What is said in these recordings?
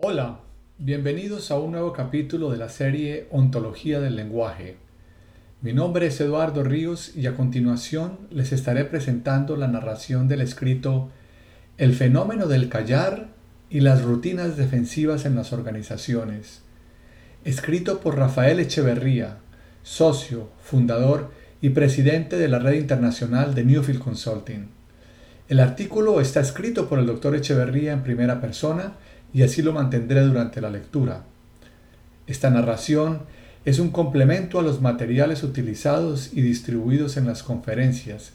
Hola, bienvenidos a un nuevo capítulo de la serie Ontología del Lenguaje. Mi nombre es Eduardo Ríos y a continuación les estaré presentando la narración del escrito El fenómeno del callar y las rutinas defensivas en las organizaciones, escrito por Rafael Echeverría, socio, fundador y presidente de la red internacional de Newfield Consulting. El artículo está escrito por el doctor Echeverría en primera persona y así lo mantendré durante la lectura. Esta narración es un complemento a los materiales utilizados y distribuidos en las conferencias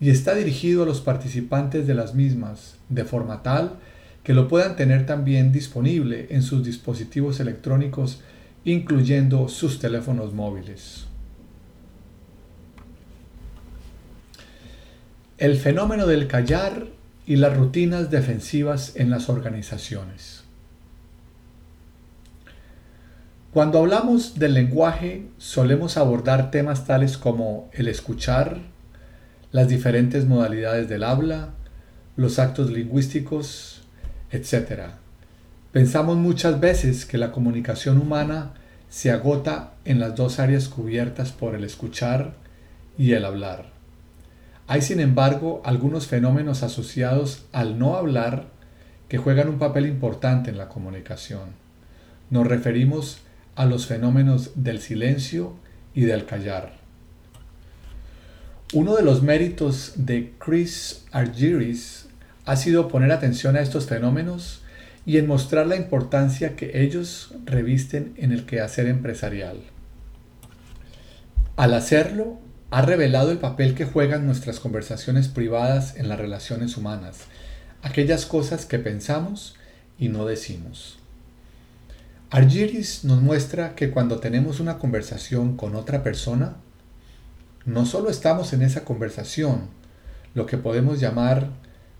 y está dirigido a los participantes de las mismas, de forma tal que lo puedan tener también disponible en sus dispositivos electrónicos, incluyendo sus teléfonos móviles. El fenómeno del callar y las rutinas defensivas en las organizaciones. Cuando hablamos del lenguaje solemos abordar temas tales como el escuchar, las diferentes modalidades del habla, los actos lingüísticos, etc. Pensamos muchas veces que la comunicación humana se agota en las dos áreas cubiertas por el escuchar y el hablar. Hay sin embargo algunos fenómenos asociados al no hablar que juegan un papel importante en la comunicación. Nos referimos a los fenómenos del silencio y del callar. Uno de los méritos de Chris Argyris ha sido poner atención a estos fenómenos y en mostrar la importancia que ellos revisten en el quehacer empresarial. Al hacerlo, ha revelado el papel que juegan nuestras conversaciones privadas en las relaciones humanas, aquellas cosas que pensamos y no decimos. Argyris nos muestra que cuando tenemos una conversación con otra persona, no solo estamos en esa conversación, lo que podemos llamar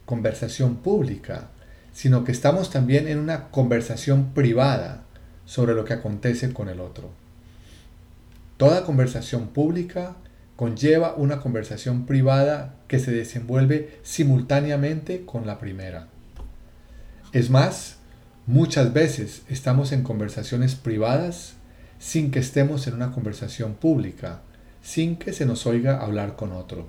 conversación pública, sino que estamos también en una conversación privada sobre lo que acontece con el otro. Toda conversación pública conlleva una conversación privada que se desenvuelve simultáneamente con la primera. Es más, muchas veces estamos en conversaciones privadas sin que estemos en una conversación pública, sin que se nos oiga hablar con otro.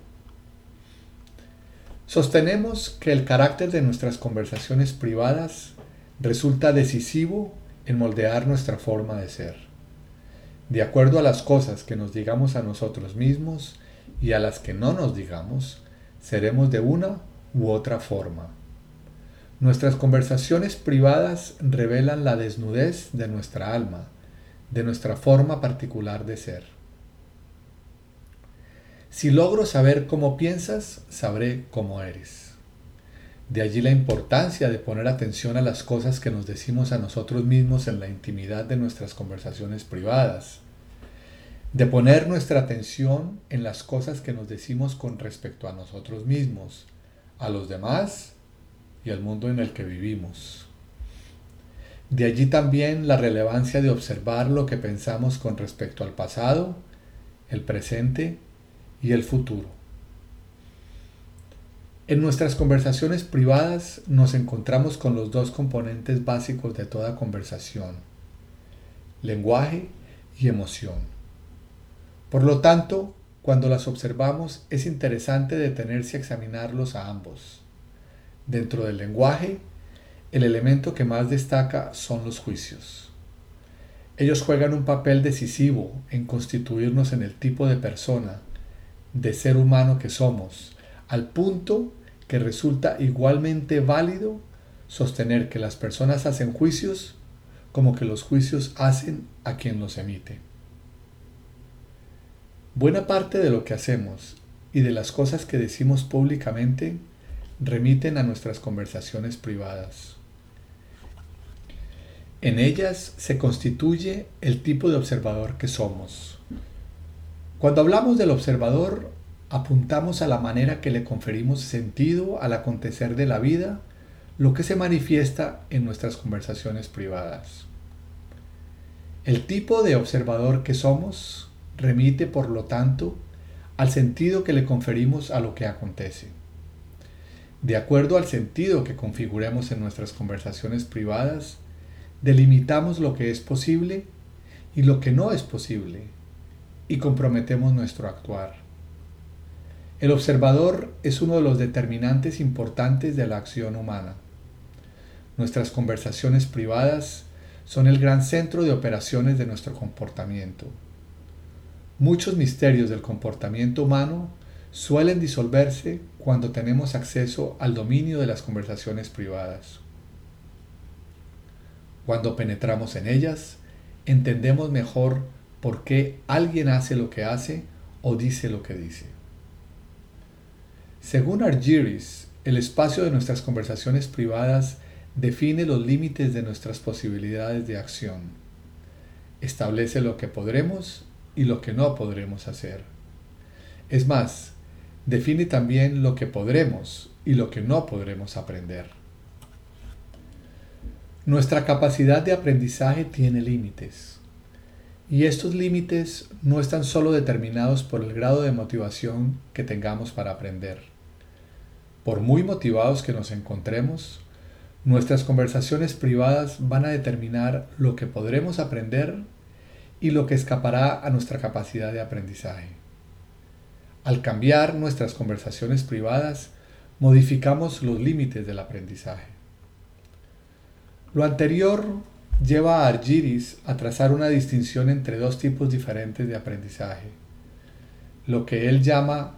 Sostenemos que el carácter de nuestras conversaciones privadas resulta decisivo en moldear nuestra forma de ser de acuerdo a las cosas que nos digamos a nosotros mismos y a las que no nos digamos, seremos de una u otra forma. Nuestras conversaciones privadas revelan la desnudez de nuestra alma, de nuestra forma particular de ser. Si logro saber cómo piensas, sabré cómo eres. De allí la importancia de poner atención a las cosas que nos decimos a nosotros mismos en la intimidad de nuestras conversaciones privadas. De poner nuestra atención en las cosas que nos decimos con respecto a nosotros mismos, a los demás y al mundo en el que vivimos. De allí también la relevancia de observar lo que pensamos con respecto al pasado, el presente y el futuro. En nuestras conversaciones privadas nos encontramos con los dos componentes básicos de toda conversación, lenguaje y emoción. Por lo tanto, cuando las observamos es interesante detenerse a examinarlos a ambos. Dentro del lenguaje, el elemento que más destaca son los juicios. Ellos juegan un papel decisivo en constituirnos en el tipo de persona, de ser humano que somos, al punto que resulta igualmente válido sostener que las personas hacen juicios como que los juicios hacen a quien los emite. Buena parte de lo que hacemos y de las cosas que decimos públicamente remiten a nuestras conversaciones privadas. En ellas se constituye el tipo de observador que somos. Cuando hablamos del observador, apuntamos a la manera que le conferimos sentido al acontecer de la vida, lo que se manifiesta en nuestras conversaciones privadas. El tipo de observador que somos remite, por lo tanto, al sentido que le conferimos a lo que acontece. De acuerdo al sentido que configuremos en nuestras conversaciones privadas, delimitamos lo que es posible y lo que no es posible y comprometemos nuestro actuar. El observador es uno de los determinantes importantes de la acción humana. Nuestras conversaciones privadas son el gran centro de operaciones de nuestro comportamiento. Muchos misterios del comportamiento humano suelen disolverse cuando tenemos acceso al dominio de las conversaciones privadas. Cuando penetramos en ellas, entendemos mejor por qué alguien hace lo que hace o dice lo que dice. Según Argyris, el espacio de nuestras conversaciones privadas define los límites de nuestras posibilidades de acción. Establece lo que podremos y lo que no podremos hacer. Es más, define también lo que podremos y lo que no podremos aprender. Nuestra capacidad de aprendizaje tiene límites. Y estos límites no están solo determinados por el grado de motivación que tengamos para aprender por muy motivados que nos encontremos, nuestras conversaciones privadas van a determinar lo que podremos aprender y lo que escapará a nuestra capacidad de aprendizaje. Al cambiar nuestras conversaciones privadas, modificamos los límites del aprendizaje. Lo anterior lleva a Argyris a trazar una distinción entre dos tipos diferentes de aprendizaje, lo que él llama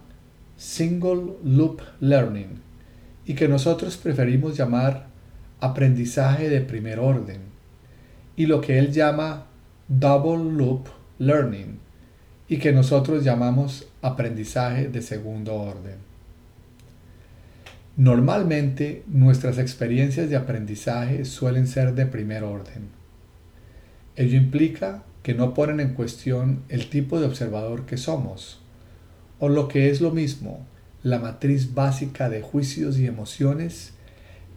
Single Loop Learning y que nosotros preferimos llamar aprendizaje de primer orden y lo que él llama Double Loop Learning y que nosotros llamamos aprendizaje de segundo orden. Normalmente nuestras experiencias de aprendizaje suelen ser de primer orden. Ello implica que no ponen en cuestión el tipo de observador que somos, o lo que es lo mismo, la matriz básica de juicios y emociones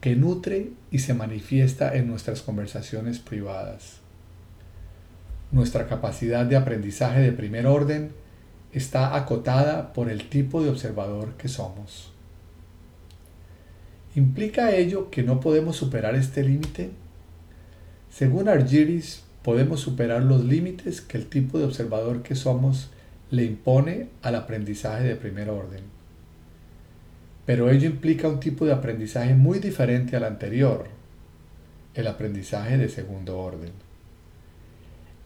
que nutre y se manifiesta en nuestras conversaciones privadas. Nuestra capacidad de aprendizaje de primer orden está acotada por el tipo de observador que somos. ¿Implica ello que no podemos superar este límite? Según Argyris, podemos superar los límites que el tipo de observador que somos le impone al aprendizaje de primer orden. Pero ello implica un tipo de aprendizaje muy diferente al anterior, el aprendizaje de segundo orden.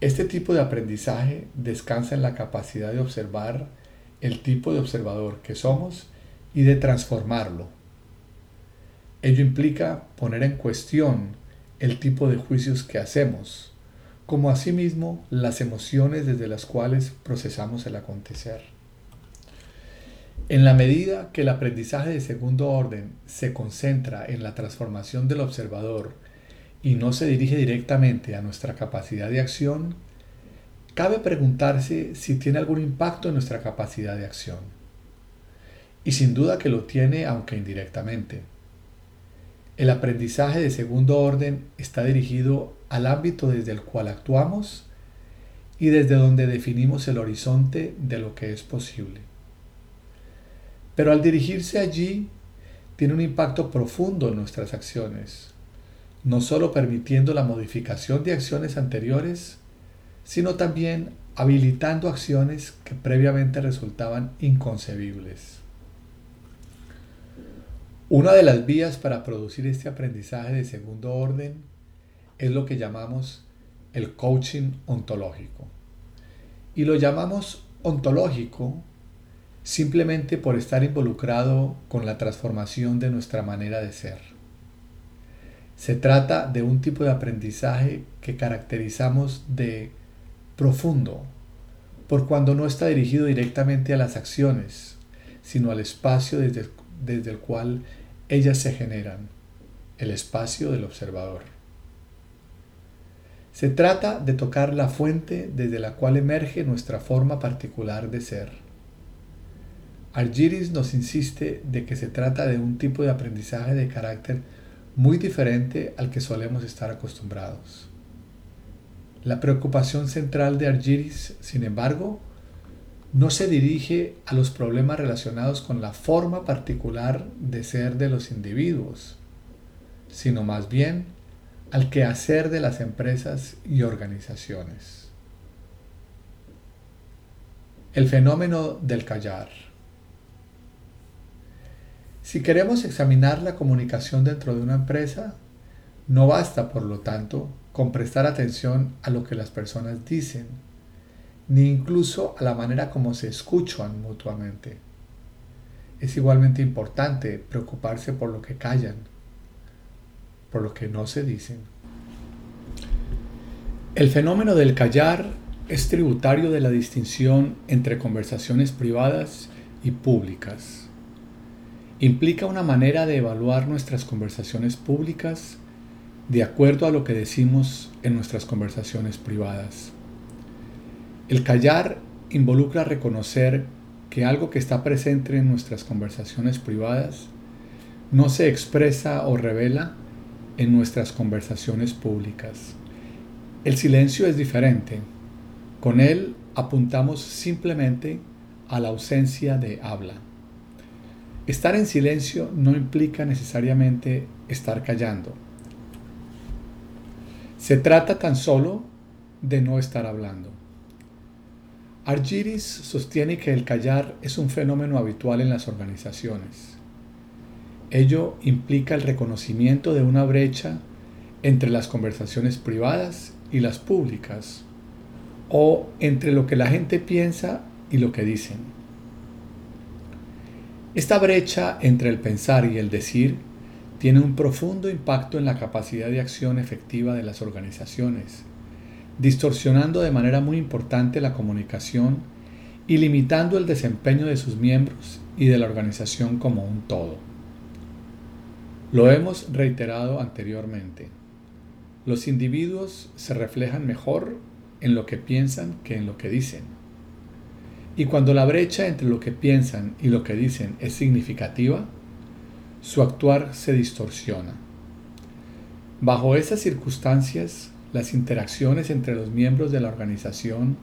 Este tipo de aprendizaje descansa en la capacidad de observar el tipo de observador que somos y de transformarlo. Ello implica poner en cuestión el tipo de juicios que hacemos, como asimismo las emociones desde las cuales procesamos el acontecer. En la medida que el aprendizaje de segundo orden se concentra en la transformación del observador y no se dirige directamente a nuestra capacidad de acción, cabe preguntarse si tiene algún impacto en nuestra capacidad de acción. Y sin duda que lo tiene, aunque indirectamente. El aprendizaje de segundo orden está dirigido al ámbito desde el cual actuamos y desde donde definimos el horizonte de lo que es posible. Pero al dirigirse allí, tiene un impacto profundo en nuestras acciones, no solo permitiendo la modificación de acciones anteriores, sino también habilitando acciones que previamente resultaban inconcebibles. Una de las vías para producir este aprendizaje de segundo orden es lo que llamamos el coaching ontológico. Y lo llamamos ontológico simplemente por estar involucrado con la transformación de nuestra manera de ser. Se trata de un tipo de aprendizaje que caracterizamos de profundo, por cuando no está dirigido directamente a las acciones, sino al espacio desde, desde el cual ellas se generan, el espacio del observador. Se trata de tocar la fuente desde la cual emerge nuestra forma particular de ser Argyris nos insiste de que se trata de un tipo de aprendizaje de carácter muy diferente al que solemos estar acostumbrados. La preocupación central de Argyris, sin embargo, no se dirige a los problemas relacionados con la forma particular de ser de los individuos, sino más bien al quehacer de las empresas y organizaciones. El fenómeno del callar. Si queremos examinar la comunicación dentro de una empresa, no basta, por lo tanto, con prestar atención a lo que las personas dicen, ni incluso a la manera como se escuchan mutuamente. Es igualmente importante preocuparse por lo que callan, por que no se dicen. El fenómeno del callar es tributario de la distinción entre conversaciones privadas y públicas. Implica una manera de evaluar nuestras conversaciones públicas de acuerdo a lo que decimos en nuestras conversaciones privadas. El callar involucra reconocer que algo que está presente en nuestras conversaciones privadas no se expresa o revela en nuestras conversaciones públicas. El silencio es diferente. Con él apuntamos simplemente a la ausencia de habla. Estar en silencio no implica necesariamente estar callando. Se trata tan solo de no estar hablando. Argyris sostiene que el callar es un fenómeno habitual en las organizaciones. Ello implica el reconocimiento de una brecha entre las conversaciones privadas y las públicas, o entre lo que la gente piensa y lo que dicen. Esta brecha entre el pensar y el decir tiene un profundo impacto en la capacidad de acción efectiva de las organizaciones, distorsionando de manera muy importante la comunicación y limitando el desempeño de sus miembros y de la organización como un todo. Lo hemos reiterado anteriormente. Los individuos se reflejan mejor en lo que piensan que en lo que dicen. Y cuando la brecha entre lo que piensan y lo que dicen es significativa, su actuar se distorsiona. Bajo esas circunstancias, las interacciones entre los miembros de la organización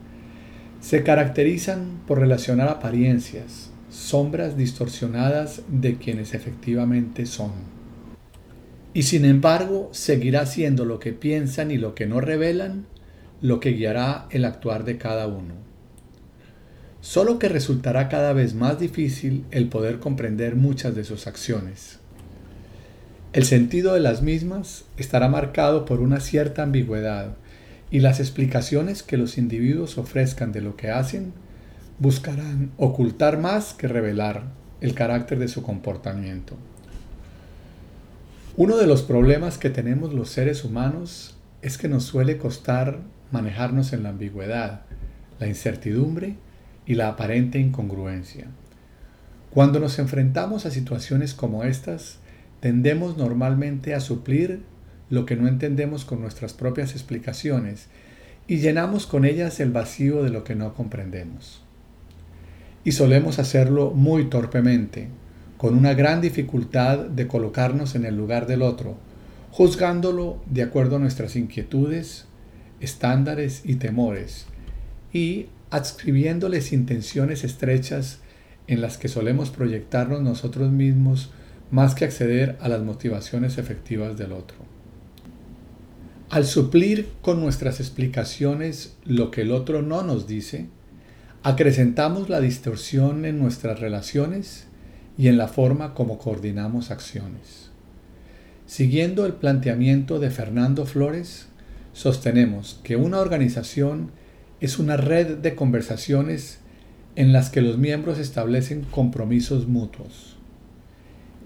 se caracterizan por relacionar apariencias, sombras distorsionadas de quienes efectivamente son. Y sin embargo, seguirá siendo lo que piensan y lo que no revelan lo que guiará el actuar de cada uno. Solo que resultará cada vez más difícil el poder comprender muchas de sus acciones. El sentido de las mismas estará marcado por una cierta ambigüedad y las explicaciones que los individuos ofrezcan de lo que hacen buscarán ocultar más que revelar el carácter de su comportamiento. Uno de los problemas que tenemos los seres humanos es que nos suele costar manejarnos en la ambigüedad, la incertidumbre y la aparente incongruencia. Cuando nos enfrentamos a situaciones como estas, tendemos normalmente a suplir lo que no entendemos con nuestras propias explicaciones y llenamos con ellas el vacío de lo que no comprendemos. Y solemos hacerlo muy torpemente, con una gran dificultad de colocarnos en el lugar del otro, juzgándolo de acuerdo a nuestras inquietudes, estándares y temores, y adscribiéndoles intenciones estrechas en las que solemos proyectarnos nosotros mismos más que acceder a las motivaciones efectivas del otro. Al suplir con nuestras explicaciones lo que el otro no nos dice, acrecentamos la distorsión en nuestras relaciones y en la forma como coordinamos acciones. Siguiendo el planteamiento de Fernando Flores, sostenemos que una organización es una red de conversaciones en las que los miembros establecen compromisos mutuos.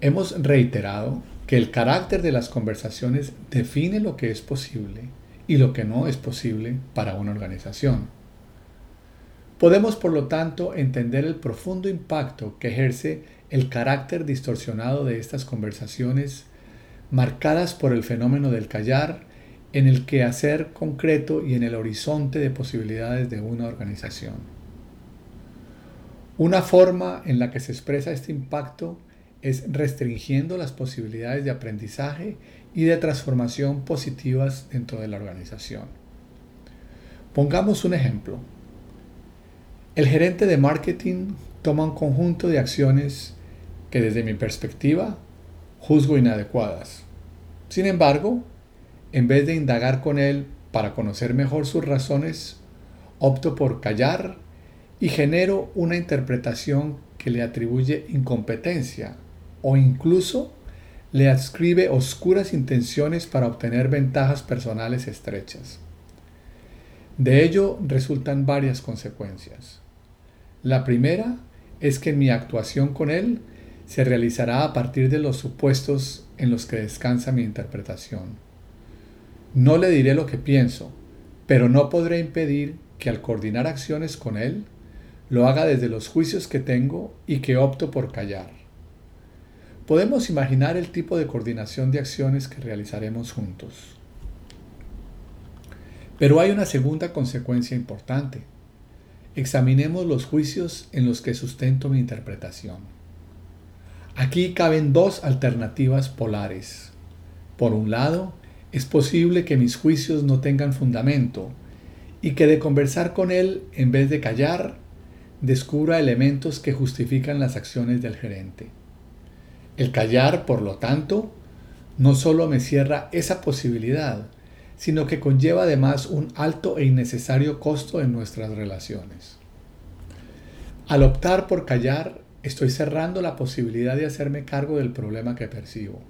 Hemos reiterado que el carácter de las conversaciones define lo que es posible y lo que no es posible para una organización. Podemos, por lo tanto, entender el profundo impacto que ejerce el carácter distorsionado de estas conversaciones marcadas por el fenómeno del callar en el quehacer concreto y en el horizonte de posibilidades de una organización. Una forma en la que se expresa este impacto es restringiendo las posibilidades de aprendizaje y de transformación positivas dentro de la organización. Pongamos un ejemplo. El gerente de marketing toma un conjunto de acciones que desde mi perspectiva juzgo inadecuadas. Sin embargo, en vez de indagar con él para conocer mejor sus razones, opto por callar y genero una interpretación que le atribuye incompetencia o incluso le adscribe oscuras intenciones para obtener ventajas personales estrechas. De ello resultan varias consecuencias. La primera es que mi actuación con él se realizará a partir de los supuestos en los que descansa mi interpretación. No le diré lo que pienso, pero no podré impedir que al coordinar acciones con él, lo haga desde los juicios que tengo y que opto por callar. Podemos imaginar el tipo de coordinación de acciones que realizaremos juntos. Pero hay una segunda consecuencia importante. Examinemos los juicios en los que sustento mi interpretación. Aquí caben dos alternativas polares. Por un lado, es posible que mis juicios no tengan fundamento y que de conversar con él en vez de callar, descubra elementos que justifican las acciones del gerente. El callar, por lo tanto, no solo me cierra esa posibilidad, sino que conlleva además un alto e innecesario costo en nuestras relaciones. Al optar por callar, estoy cerrando la posibilidad de hacerme cargo del problema que percibo.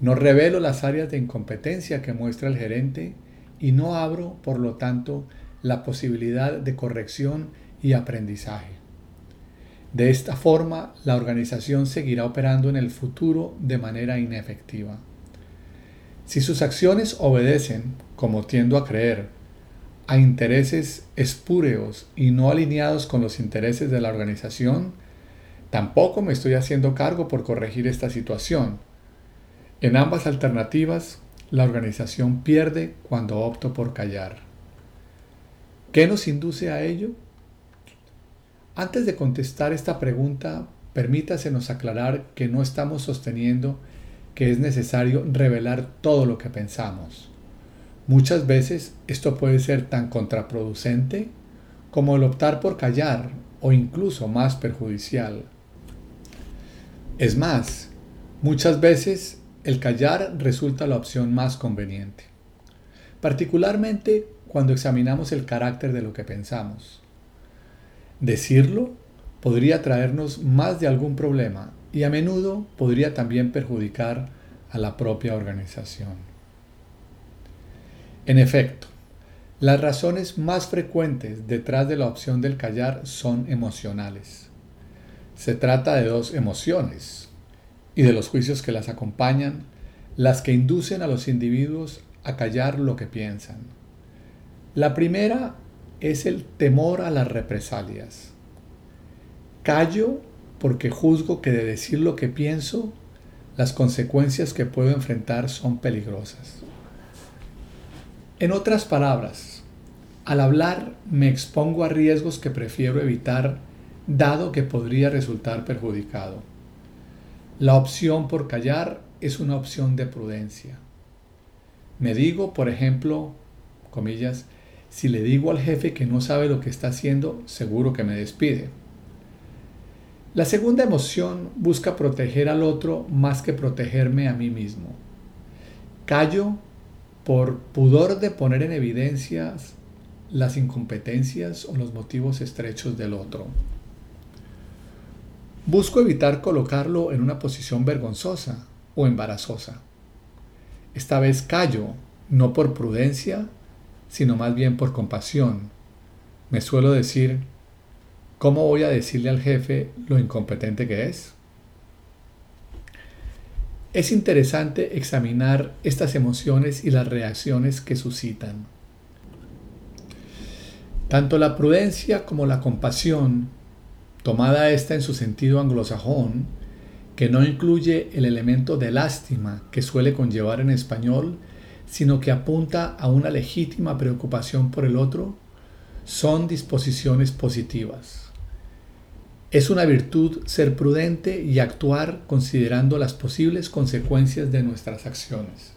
No revelo las áreas de incompetencia que muestra el gerente y no abro, por lo tanto, la posibilidad de corrección y aprendizaje. De esta forma, la organización seguirá operando en el futuro de manera inefectiva. Si sus acciones obedecen, como tiendo a creer, a intereses espúreos y no alineados con los intereses de la organización, tampoco me estoy haciendo cargo por corregir esta situación. En ambas alternativas, la organización pierde cuando opto por callar. ¿Qué nos induce a ello? Antes de contestar esta pregunta, permítasenos aclarar que no estamos sosteniendo que es necesario revelar todo lo que pensamos. Muchas veces esto puede ser tan contraproducente como el optar por callar o incluso más perjudicial. Es más, muchas veces el callar resulta la opción más conveniente, particularmente cuando examinamos el carácter de lo que pensamos. Decirlo podría traernos más de algún problema y a menudo podría también perjudicar a la propia organización. En efecto, las razones más frecuentes detrás de la opción del callar son emocionales. Se trata de dos emociones, y de los juicios que las acompañan, las que inducen a los individuos a callar lo que piensan. La primera es el temor a las represalias. Callo porque juzgo que de decir lo que pienso, las consecuencias que puedo enfrentar son peligrosas. En otras palabras, al hablar me expongo a riesgos que prefiero evitar dado que podría resultar perjudicado. La opción por callar es una opción de prudencia. Me digo, por ejemplo, comillas, si le digo al jefe que no sabe lo que está haciendo, seguro que me despide. La segunda emoción busca proteger al otro más que protegerme a mí mismo. Callo por pudor de poner en evidencia las incompetencias o los motivos estrechos del otro. Busco evitar colocarlo en una posición vergonzosa o embarazosa. Esta vez callo, no por prudencia, sino más bien por compasión. Me suelo decir, ¿cómo voy a decirle al jefe lo incompetente que es? Es interesante examinar estas emociones y las reacciones que suscitan. Tanto la prudencia como la compasión tomada esta en su sentido anglosajón, que no incluye el elemento de lástima que suele conllevar en español, sino que apunta a una legítima preocupación por el otro, son disposiciones positivas. Es una virtud ser prudente y actuar considerando las posibles consecuencias de nuestras acciones.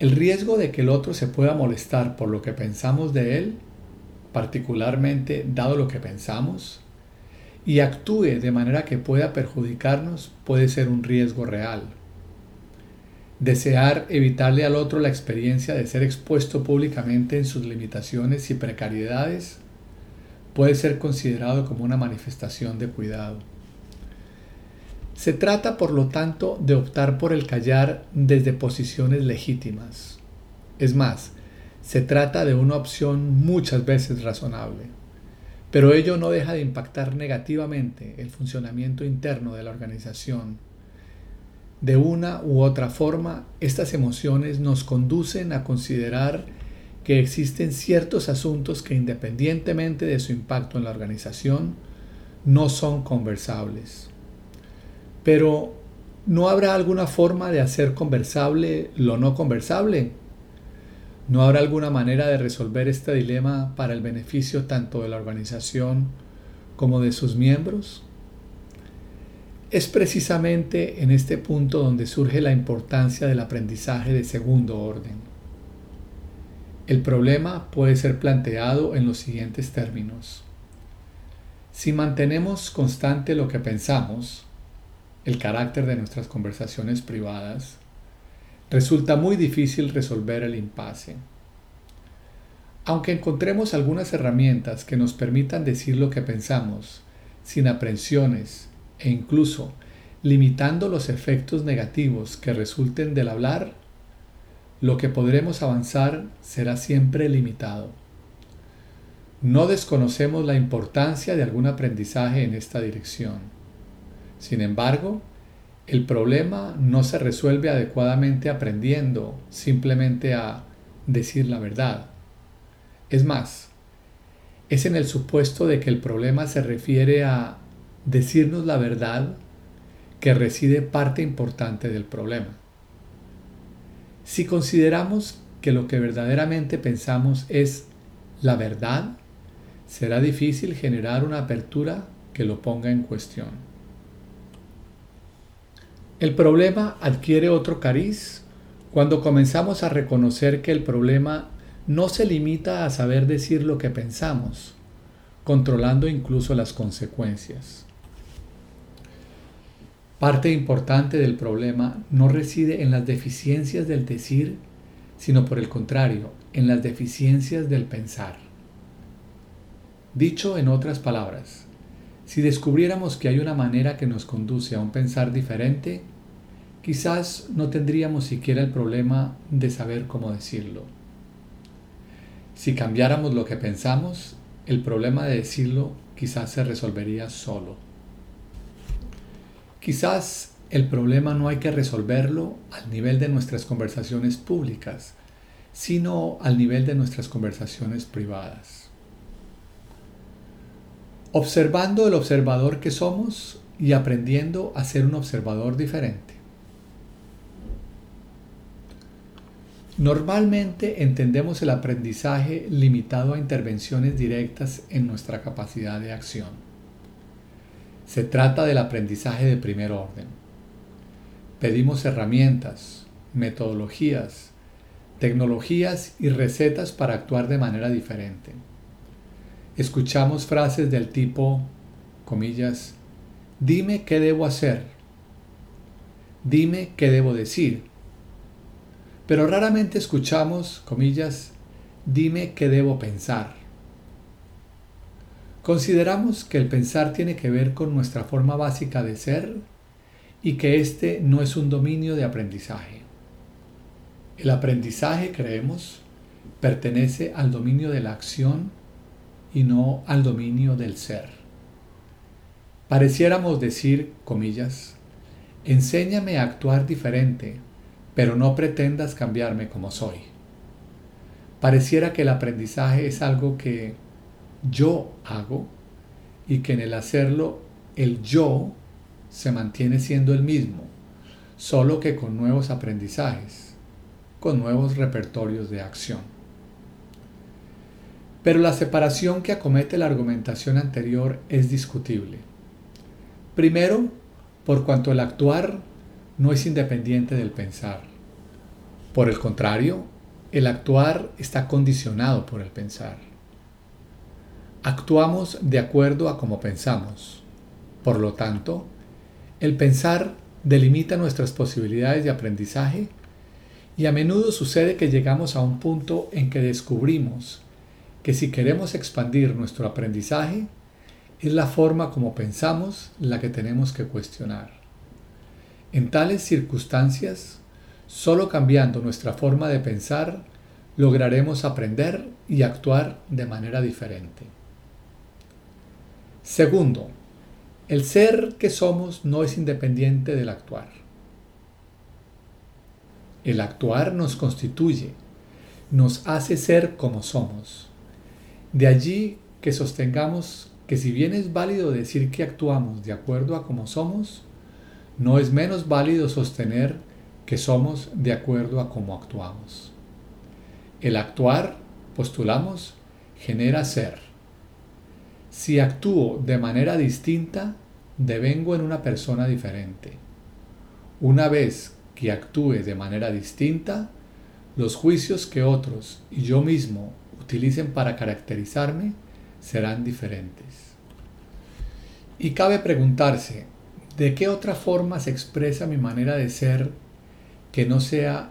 El riesgo de que el otro se pueda molestar por lo que pensamos de él, particularmente dado lo que pensamos, y actúe de manera que pueda perjudicarnos puede ser un riesgo real. Desear evitarle al otro la experiencia de ser expuesto públicamente en sus limitaciones y precariedades puede ser considerado como una manifestación de cuidado. Se trata, por lo tanto, de optar por el callar desde posiciones legítimas. Es más, se trata de una opción muchas veces razonable, pero ello no deja de impactar negativamente el funcionamiento interno de la organización. De una u otra forma, estas emociones nos conducen a considerar que existen ciertos asuntos que independientemente de su impacto en la organización, no son conversables. Pero, ¿no habrá alguna forma de hacer conversable lo no conversable? ¿No habrá alguna manera de resolver este dilema para el beneficio tanto de la organización como de sus miembros? Es precisamente en este punto donde surge la importancia del aprendizaje de segundo orden. El problema puede ser planteado en los siguientes términos. Si mantenemos constante lo que pensamos, el carácter de nuestras conversaciones privadas, resulta muy difícil resolver el impasse. Aunque encontremos algunas herramientas que nos permitan decir lo que pensamos, sin aprensiones e incluso limitando los efectos negativos que resulten del hablar, lo que podremos avanzar será siempre limitado. No desconocemos la importancia de algún aprendizaje en esta dirección. Sin embargo, el problema no se resuelve adecuadamente aprendiendo simplemente a decir la verdad. Es más, es en el supuesto de que el problema se refiere a decirnos la verdad que reside parte importante del problema. Si consideramos que lo que verdaderamente pensamos es la verdad, será difícil generar una apertura que lo ponga en cuestión. El problema adquiere otro cariz cuando comenzamos a reconocer que el problema no se limita a saber decir lo que pensamos, controlando incluso las consecuencias. Parte importante del problema no reside en las deficiencias del decir, sino por el contrario, en las deficiencias del pensar. Dicho en otras palabras, si descubriéramos que hay una manera que nos conduce a un pensar diferente, quizás no tendríamos siquiera el problema de saber cómo decirlo. Si cambiáramos lo que pensamos, el problema de decirlo quizás se resolvería solo. Quizás el problema no hay que resolverlo al nivel de nuestras conversaciones públicas, sino al nivel de nuestras conversaciones privadas observando el observador que somos y aprendiendo a ser un observador diferente. Normalmente entendemos el aprendizaje limitado a intervenciones directas en nuestra capacidad de acción. Se trata del aprendizaje de primer orden. Pedimos herramientas, metodologías, tecnologías y recetas para actuar de manera diferente escuchamos frases del tipo, comillas, dime qué debo hacer, dime qué debo decir, pero raramente escuchamos, comillas, dime qué debo pensar. Consideramos que el pensar tiene que ver con nuestra forma básica de ser y que este no es un dominio de aprendizaje. El aprendizaje, creemos, pertenece al dominio de la acción y no al dominio del ser. Pareciéramos decir, comillas, enséñame a actuar diferente, pero no pretendas cambiarme como soy. Pareciera que el aprendizaje es algo que yo hago y que en el hacerlo el yo se mantiene siendo el mismo, solo que con nuevos aprendizajes, con nuevos repertorios de acción. Pero la separación que acomete la argumentación anterior es discutible. Primero, por cuanto el actuar no es independiente del pensar. Por el contrario, el actuar está condicionado por el pensar. Actuamos de acuerdo a cómo pensamos. Por lo tanto, el pensar delimita nuestras posibilidades de aprendizaje Y a menudo sucede que llegamos a un punto en que descubrimos que si queremos expandir nuestro aprendizaje, es la forma como pensamos la que tenemos que cuestionar. En tales circunstancias, solo cambiando nuestra forma de pensar, lograremos aprender y actuar de manera diferente. Segundo, el ser que somos no es independiente del actuar. El actuar nos constituye, nos hace ser como somos. De allí que sostengamos que si bien es válido decir que actuamos de acuerdo a como somos, no es menos válido sostener que somos de acuerdo a cómo actuamos. El actuar, postulamos, genera ser. Si actúo de manera distinta, devengo en una persona diferente. Una vez que actúe de manera distinta, los juicios que otros y yo mismo utilicen para caracterizarme serán diferentes. Y cabe preguntarse, ¿de qué otra forma se expresa mi manera de ser que no sea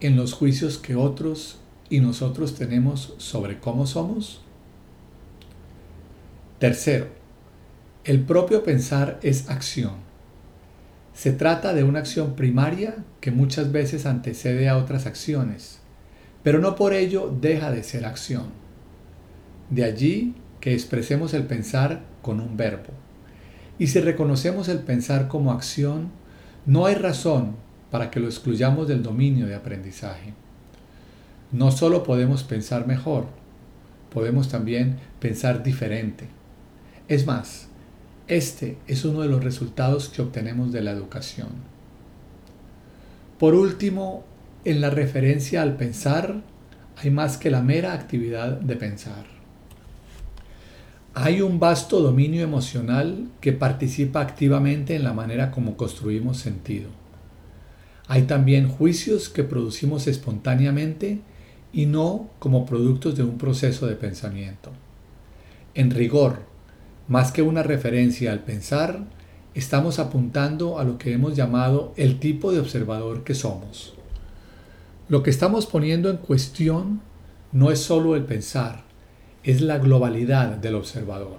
en los juicios que otros y nosotros tenemos sobre cómo somos? Tercero, el propio pensar es acción. Se trata de una acción primaria que muchas veces antecede a otras acciones, pero no por ello deja de ser acción. De allí que expresemos el pensar con un verbo. Y si reconocemos el pensar como acción, no hay razón para que lo excluyamos del dominio de aprendizaje. No solo podemos pensar mejor, podemos también pensar diferente. Es más, este es uno de los resultados que obtenemos de la educación. Por último, en la referencia al pensar, hay más que la mera actividad de pensar. Hay un vasto dominio emocional que participa activamente en la manera como construimos sentido. Hay también juicios que producimos espontáneamente y no como productos de un proceso de pensamiento. En rigor, más que una referencia al pensar, estamos apuntando a lo que hemos llamado el tipo de observador que somos. Lo que estamos poniendo en cuestión no es solo el pensar, es la globalidad del observador.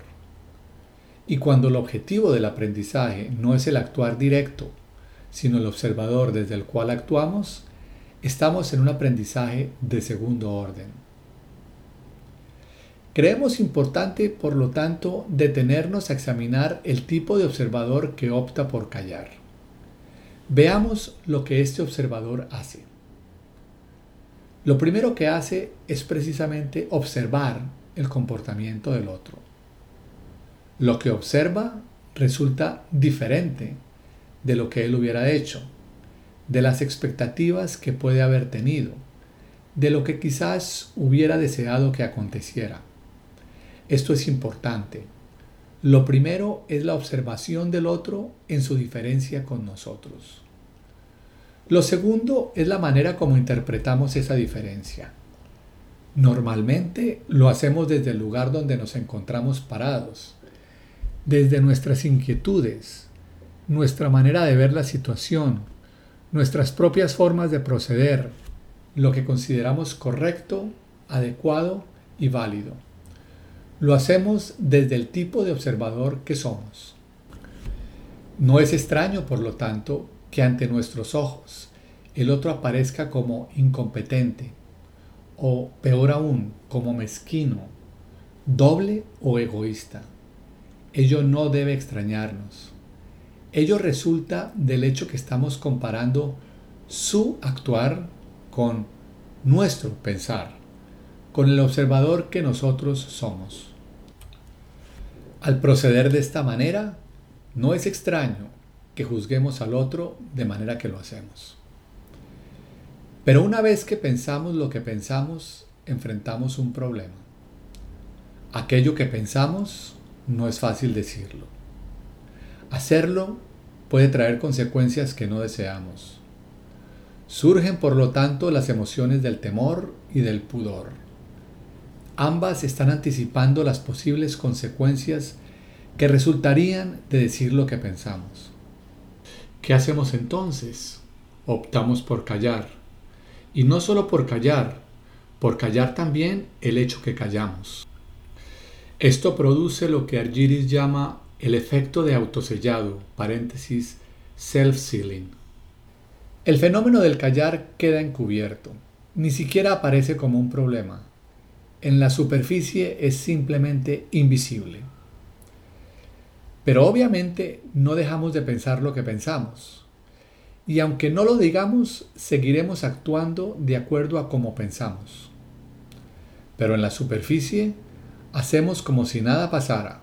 Y cuando el objetivo del aprendizaje no es el actuar directo, sino el observador desde el cual actuamos, estamos en un aprendizaje de segundo orden. Creemos importante, por lo tanto, detenernos a examinar el tipo de observador que opta por callar. Veamos lo que este observador hace. Lo primero que hace es precisamente observar el comportamiento del otro. Lo que observa resulta diferente de lo que él hubiera hecho, de las expectativas que puede haber tenido, de lo que quizás hubiera deseado que aconteciera. Esto es importante. Lo primero es la observación del otro en su diferencia con nosotros. Lo segundo es la manera como interpretamos esa diferencia. Normalmente lo hacemos desde el lugar donde nos encontramos parados, desde nuestras inquietudes, nuestra manera de ver la situación, nuestras propias formas de proceder, lo que consideramos correcto, adecuado y válido. Lo hacemos desde el tipo de observador que somos. No es extraño, por lo tanto, que ante nuestros ojos el otro aparezca como incompetente o, peor aún, como mezquino, doble o egoísta. Ello no debe extrañarnos. Ello resulta del hecho que estamos comparando su actuar con nuestro pensar con el observador que nosotros somos. Al proceder de esta manera, no es extraño que juzguemos al otro de manera que lo hacemos. Pero una vez que pensamos lo que pensamos, enfrentamos un problema. Aquello que pensamos no es fácil decirlo. Hacerlo puede traer consecuencias que no deseamos. Surgen por lo tanto las emociones del temor y del pudor. Ambas están anticipando las posibles consecuencias que resultarían de decir lo que pensamos. ¿Qué hacemos entonces? Optamos por callar Y no solo por callar, por callar también el hecho que callamos. Esto produce lo que Argyris llama el efecto de autosellado, paréntesis, self-sealing. El fenómeno del callar queda encubierto, ni siquiera aparece como un problema. En la superficie es simplemente invisible. Pero obviamente no dejamos de pensar lo que pensamos. Y aunque no lo digamos, seguiremos actuando de acuerdo a cómo pensamos. Pero en la superficie hacemos como si nada pasara.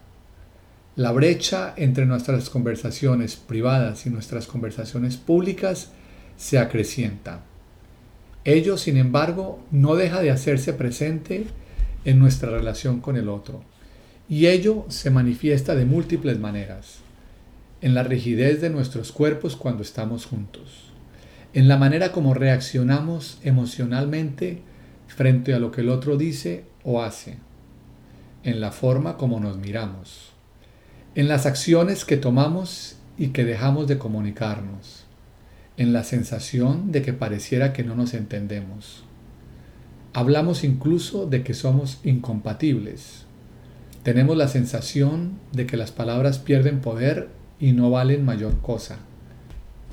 La brecha entre nuestras conversaciones privadas y nuestras conversaciones públicas se acrecienta. Ello, sin embargo, no deja de hacerse presente en nuestra relación con el otro. Y ello se manifiesta de múltiples maneras. En la rigidez de nuestros cuerpos cuando estamos juntos. En la manera como reaccionamos emocionalmente frente a lo que el otro dice o hace. En la forma como nos miramos. En las acciones que tomamos y que dejamos de comunicarnos. En la sensación de que pareciera que no nos entendemos. Hablamos incluso de que somos incompatibles tenemos la sensación de que las palabras pierden poder y no valen mayor cosa.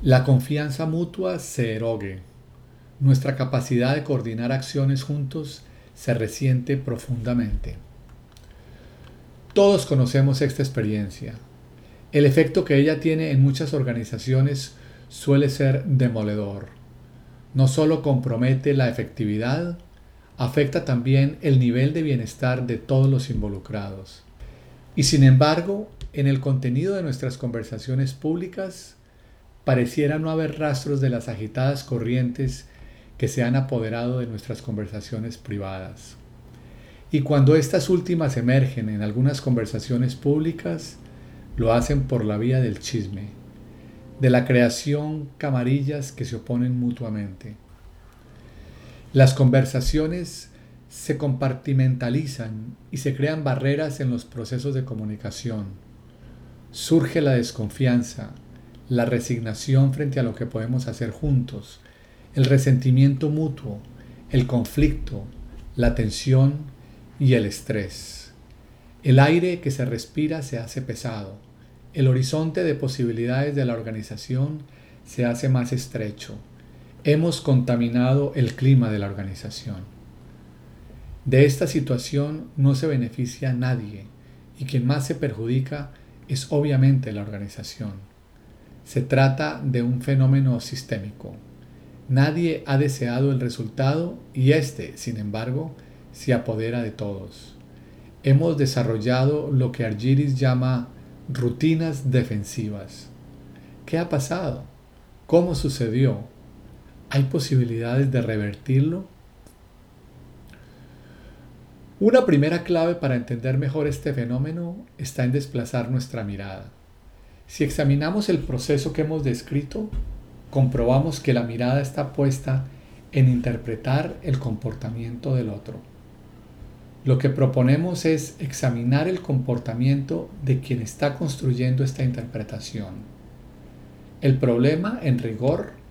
La confianza mutua se erogue. Nuestra capacidad de coordinar acciones juntos se resiente profundamente. Todos conocemos esta experiencia. El efecto que ella tiene en muchas organizaciones suele ser demoledor. No solo compromete la efectividad, afecta también el nivel de bienestar de todos los involucrados. Y sin embargo, en el contenido de nuestras conversaciones públicas, pareciera no haber rastros de las agitadas corrientes que se han apoderado de nuestras conversaciones privadas. Y cuando estas últimas emergen en algunas conversaciones públicas, lo hacen por la vía del chisme, de la creación camarillas que se oponen mutuamente. Las conversaciones se compartimentalizan y se crean barreras en los procesos de comunicación. Surge la desconfianza, la resignación frente a lo que podemos hacer juntos, el resentimiento mutuo, el conflicto, la tensión y el estrés. El aire que se respira se hace pesado. El horizonte de posibilidades de la organización se hace más estrecho hemos contaminado el clima de la organización. De esta situación no se beneficia nadie y quien más se perjudica es obviamente la organización. Se trata de un fenómeno sistémico. Nadie ha deseado el resultado y este, sin embargo, se apodera de todos. Hemos desarrollado lo que Argyris llama rutinas defensivas. ¿Qué ha pasado? ¿Cómo sucedió? ¿Hay posibilidades de revertirlo? Una primera clave para entender mejor este fenómeno está en desplazar nuestra mirada. Si examinamos el proceso que hemos descrito, comprobamos que la mirada está puesta en interpretar el comportamiento del otro. Lo que proponemos es examinar el comportamiento de quien está construyendo esta interpretación. El problema, en rigor,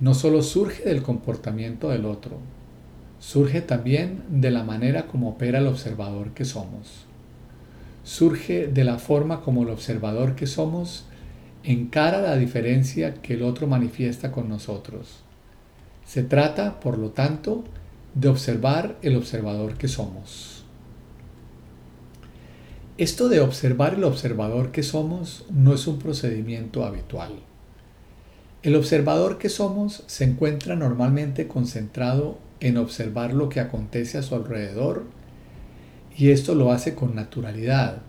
no solo surge del comportamiento del otro, surge también de la manera como opera el observador que somos. Surge de la forma como el observador que somos encara la diferencia que el otro manifiesta con nosotros. Se trata, por lo tanto, de observar el observador que somos. Esto de observar el observador que somos no es un procedimiento habitual. El observador que somos se encuentra normalmente concentrado en observar lo que acontece a su alrededor y esto lo hace con naturalidad,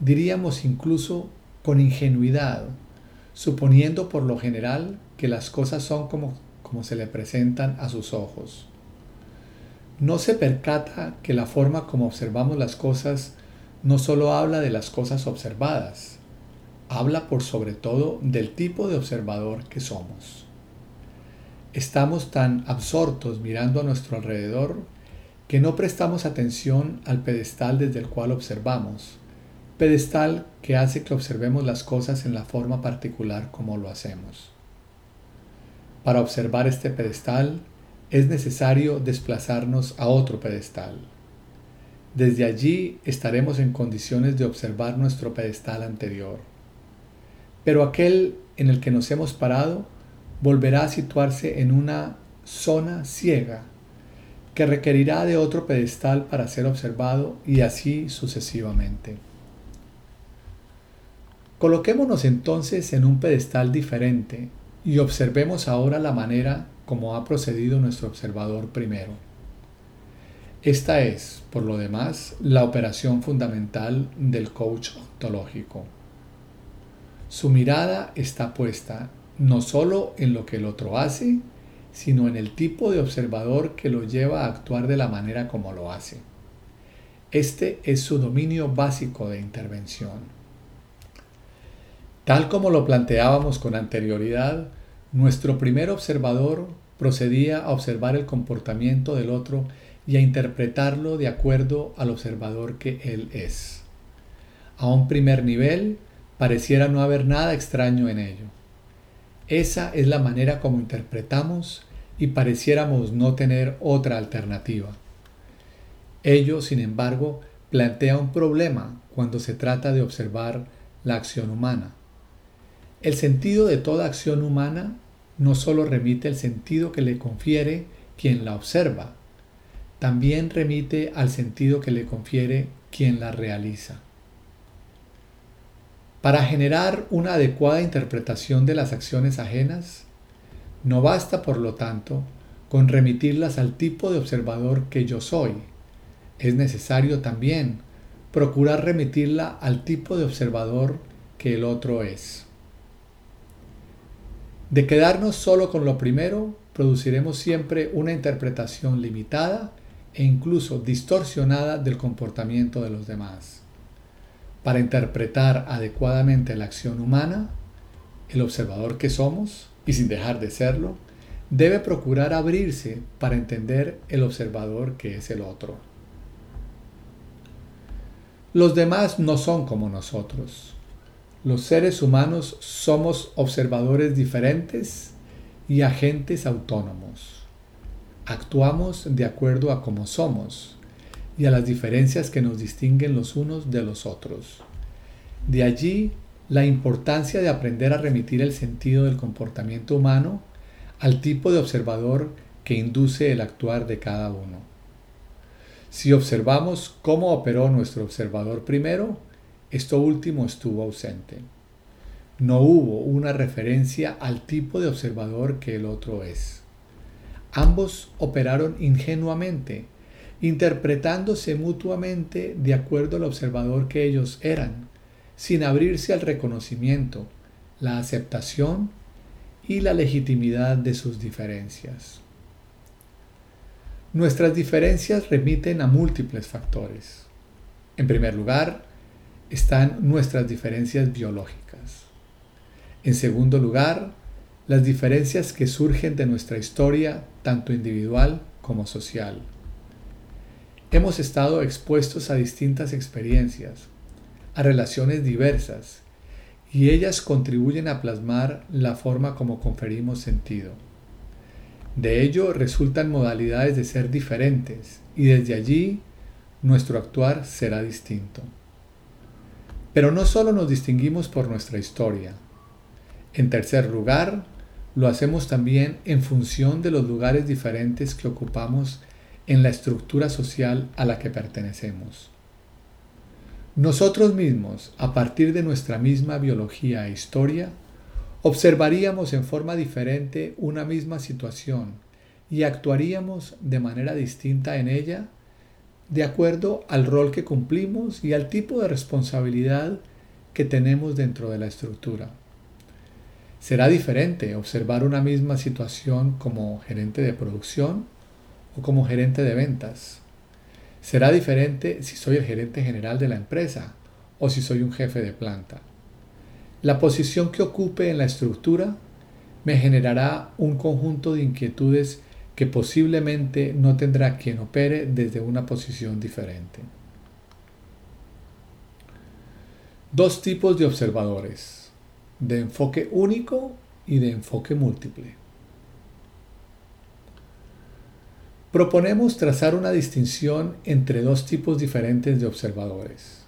diríamos incluso con ingenuidad, suponiendo por lo general que las cosas son como, como se le presentan a sus ojos. No se percata que la forma como observamos las cosas no solo habla de las cosas observadas, habla por sobre todo del tipo de observador que somos. Estamos tan absortos mirando a nuestro alrededor que no prestamos atención al pedestal desde el cual observamos, pedestal que hace que observemos las cosas en la forma particular como lo hacemos. Para observar este pedestal es necesario desplazarnos a otro pedestal. Desde allí estaremos en condiciones de observar nuestro pedestal anterior. Pero aquel en el que nos hemos parado volverá a situarse en una zona ciega que requerirá de otro pedestal para ser observado y así sucesivamente. Coloquémonos entonces en un pedestal diferente y observemos ahora la manera como ha procedido nuestro observador primero. Esta es, por lo demás, la operación fundamental del coach ontológico. Su mirada está puesta no solo en lo que el otro hace, sino en el tipo de observador que lo lleva a actuar de la manera como lo hace. Este es su dominio básico de intervención. Tal como lo planteábamos con anterioridad, nuestro primer observador procedía a observar el comportamiento del otro y a interpretarlo de acuerdo al observador que él es. A un primer nivel, pareciera no haber nada extraño en ello. Esa es la manera como interpretamos y pareciéramos no tener otra alternativa. Ello, sin embargo, plantea un problema cuando se trata de observar la acción humana. El sentido de toda acción humana no solo remite el sentido que le confiere quien la observa, también remite al sentido que le confiere quien la realiza. Para generar una adecuada interpretación de las acciones ajenas, no basta, por lo tanto, con remitirlas al tipo de observador que yo soy. Es necesario también procurar remitirla al tipo de observador que el otro es. De quedarnos solo con lo primero, produciremos siempre una interpretación limitada e incluso distorsionada del comportamiento de los demás. Para interpretar adecuadamente la acción humana, el observador que somos, y sin dejar de serlo, debe procurar abrirse para entender el observador que es el otro. Los demás no son como nosotros. Los seres humanos somos observadores diferentes y agentes autónomos. Actuamos de acuerdo a cómo somos y a las diferencias que nos distinguen los unos de los otros. De allí la importancia de aprender a remitir el sentido del comportamiento humano al tipo de observador que induce el actuar de cada uno. Si observamos cómo operó nuestro observador primero, esto último estuvo ausente. No hubo una referencia al tipo de observador que el otro es. Ambos operaron ingenuamente, interpretándose mutuamente de acuerdo al observador que ellos eran, sin abrirse al reconocimiento, la aceptación y la legitimidad de sus diferencias. Nuestras diferencias remiten a múltiples factores. En primer lugar, están nuestras diferencias biológicas. En segundo lugar, las diferencias que surgen de nuestra historia, tanto individual como social. Hemos estado expuestos a distintas experiencias, a relaciones diversas, y ellas contribuyen a plasmar la forma como conferimos sentido. De ello resultan modalidades de ser diferentes, y desde allí nuestro actuar será distinto. Pero no solo nos distinguimos por nuestra historia. En tercer lugar, lo hacemos también en función de los lugares diferentes que ocupamos en la estructura social a la que pertenecemos. Nosotros mismos, a partir de nuestra misma biología e historia, observaríamos en forma diferente una misma situación y actuaríamos de manera distinta en ella de acuerdo al rol que cumplimos y al tipo de responsabilidad que tenemos dentro de la estructura. Será diferente observar una misma situación como gerente de producción como gerente de ventas. Será diferente si soy el gerente general de la empresa o si soy un jefe de planta. La posición que ocupe en la estructura me generará un conjunto de inquietudes que posiblemente no tendrá quien opere desde una posición diferente. Dos tipos de observadores, de enfoque único y de enfoque múltiple. Proponemos trazar una distinción entre dos tipos diferentes de observadores.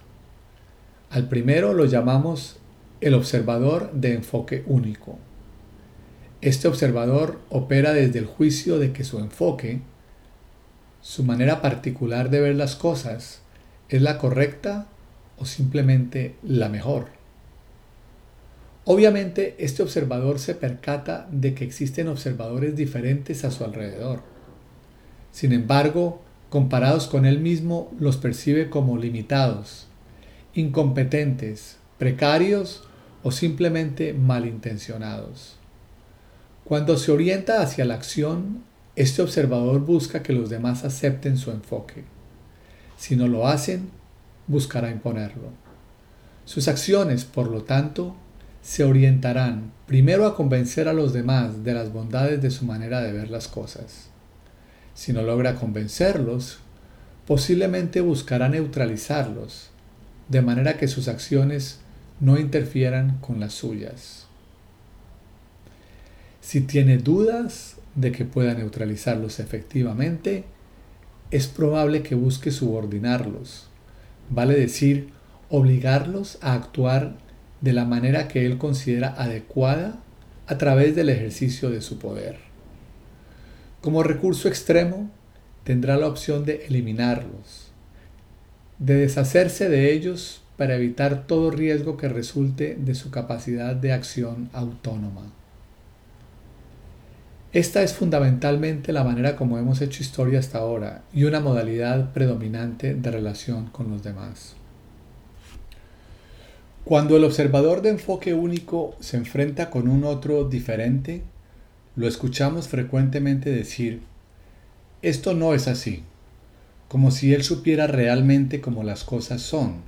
Al primero lo llamamos el observador de enfoque único. Este observador opera desde el juicio de que su enfoque, su manera particular de ver las cosas, es la correcta o simplemente la mejor. Obviamente este observador se percata de que existen observadores diferentes a su alrededor. Sin embargo, comparados con él mismo, los percibe como limitados, incompetentes, precarios o simplemente malintencionados. Cuando se orienta hacia la acción, este observador busca que los demás acepten su enfoque. Si no lo hacen, buscará imponerlo. Sus acciones, por lo tanto, se orientarán primero a convencer a los demás de las bondades de su manera de ver las cosas. Si no logra convencerlos, posiblemente buscará neutralizarlos, de manera que sus acciones no interfieran con las suyas. Si tiene dudas de que pueda neutralizarlos efectivamente, es probable que busque subordinarlos, vale decir, obligarlos a actuar de la manera que él considera adecuada a través del ejercicio de su poder. Como recurso extremo, tendrá la opción de eliminarlos, de deshacerse de ellos para evitar todo riesgo que resulte de su capacidad de acción autónoma. Esta es fundamentalmente la manera como hemos hecho historia hasta ahora y una modalidad predominante de relación con los demás. Cuando el observador de enfoque único se enfrenta con un otro diferente, lo escuchamos frecuentemente decir, esto no es así, como si él supiera realmente cómo las cosas son,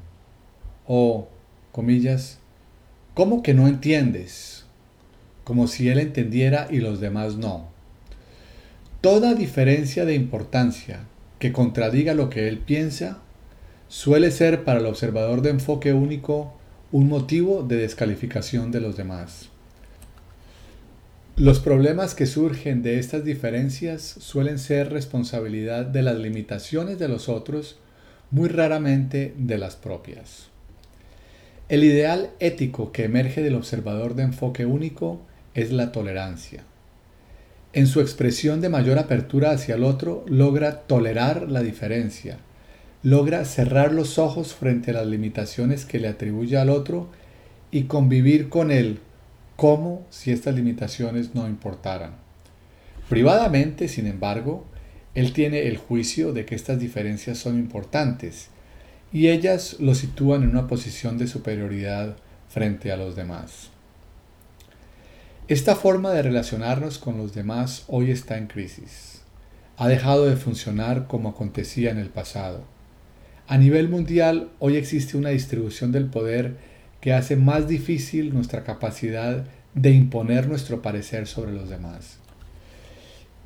o, comillas, ¿cómo que no entiendes? como si él entendiera y los demás no. Toda diferencia de importancia que contradiga lo que él piensa suele ser para el observador de enfoque único un motivo de descalificación de los demás. Los problemas que surgen de estas diferencias suelen ser responsabilidad de las limitaciones de los otros, muy raramente de las propias. El ideal ético que emerge del observador de enfoque único es la tolerancia. En su expresión de mayor apertura hacia el otro, logra tolerar la diferencia, logra cerrar los ojos frente a las limitaciones que le atribuye al otro y convivir con él como si estas limitaciones no importaran. Privadamente, sin embargo, él tiene el juicio de que estas diferencias son importantes y ellas lo sitúan en una posición de superioridad frente a los demás. Esta forma de relacionarnos con los demás hoy está en crisis. Ha dejado de funcionar como acontecía en el pasado. A nivel mundial, hoy existe una distribución del poder que hace más difícil nuestra capacidad de imponer nuestro parecer sobre los demás.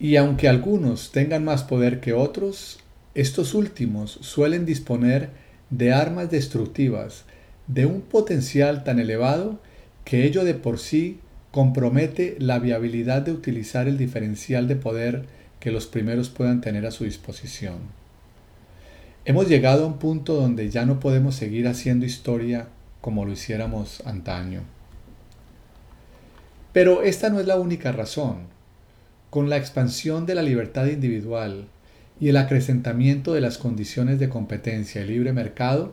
Y aunque algunos tengan más poder que otros, estos últimos suelen disponer de armas destructivas de un potencial tan elevado que ello de por sí compromete la viabilidad de utilizar el diferencial de poder que los primeros puedan tener a su disposición. Hemos llegado a un punto donde ya no podemos seguir haciendo historia como lo hiciéramos antaño. Pero esta no es la única razón. Con la expansión de la libertad individual y el acrecentamiento de las condiciones de competencia y libre mercado,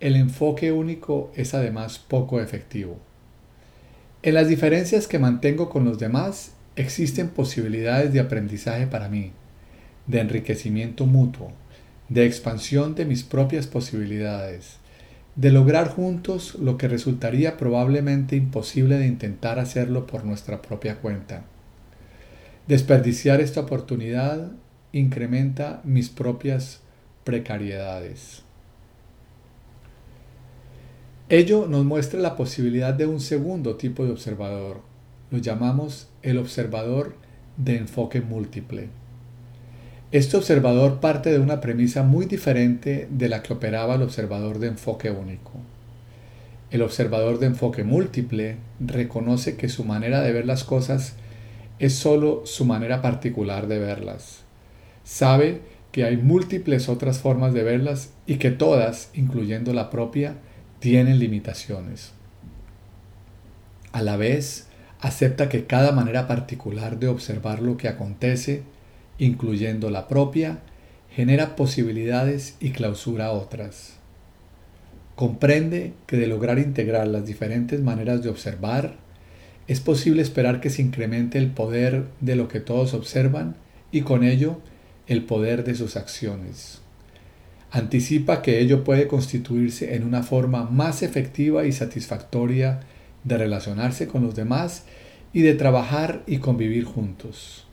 el enfoque único es además poco efectivo. En las diferencias que mantengo con los demás existen posibilidades de aprendizaje para mí, de enriquecimiento mutuo, de expansión de mis propias posibilidades, de lograr juntos lo que resultaría probablemente imposible de intentar hacerlo por nuestra propia cuenta. Desperdiciar esta oportunidad incrementa mis propias precariedades. Ello nos muestra la posibilidad de un segundo tipo de observador. Lo llamamos el observador de enfoque múltiple. Este observador parte de una premisa muy diferente de la que operaba el observador de enfoque único. El observador de enfoque múltiple reconoce que su manera de ver las cosas es sólo su manera particular de verlas. sabe que hay múltiples otras formas de verlas y que todas, incluyendo la propia, tienen limitaciones. A la vez, acepta que cada manera particular de observar lo que acontece, incluyendo la propia, genera posibilidades y clausura otras. Comprende que de lograr integrar las diferentes maneras de observar, es posible esperar que se incremente el poder de lo que todos observan y con ello el poder de sus acciones. Anticipa que ello puede constituirse en una forma más efectiva y satisfactoria de relacionarse con los demás y de trabajar y convivir juntos.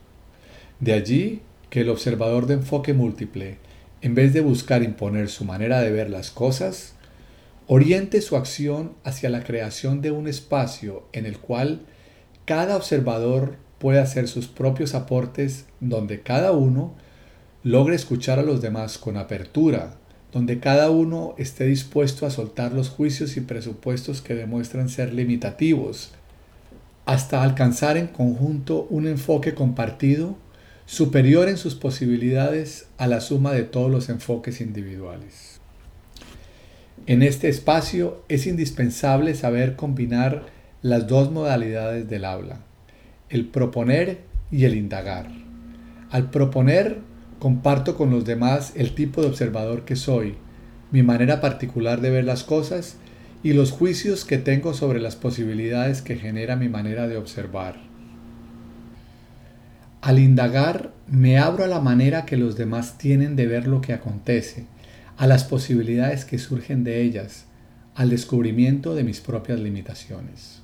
De allí que el observador de enfoque múltiple, en vez de buscar imponer su manera de ver las cosas, oriente su acción hacia la creación de un espacio en el cual cada observador puede hacer sus propios aportes donde cada uno logre escuchar a los demás con apertura, donde cada uno esté dispuesto a soltar los juicios y presupuestos que demuestran ser limitativos, hasta alcanzar en conjunto un enfoque compartido superior en sus posibilidades a la suma de todos los enfoques individuales. En este espacio es indispensable saber combinar las dos modalidades del habla, el proponer y el indagar. Al proponer Comparto con los demás el tipo de observador que soy, mi manera particular de ver las cosas y los juicios que tengo sobre las posibilidades que genera mi manera de observar. Al indagar, me abro a la manera que los demás tienen de ver lo que acontece, a las posibilidades que surgen de ellas, al descubrimiento de mis propias limitaciones.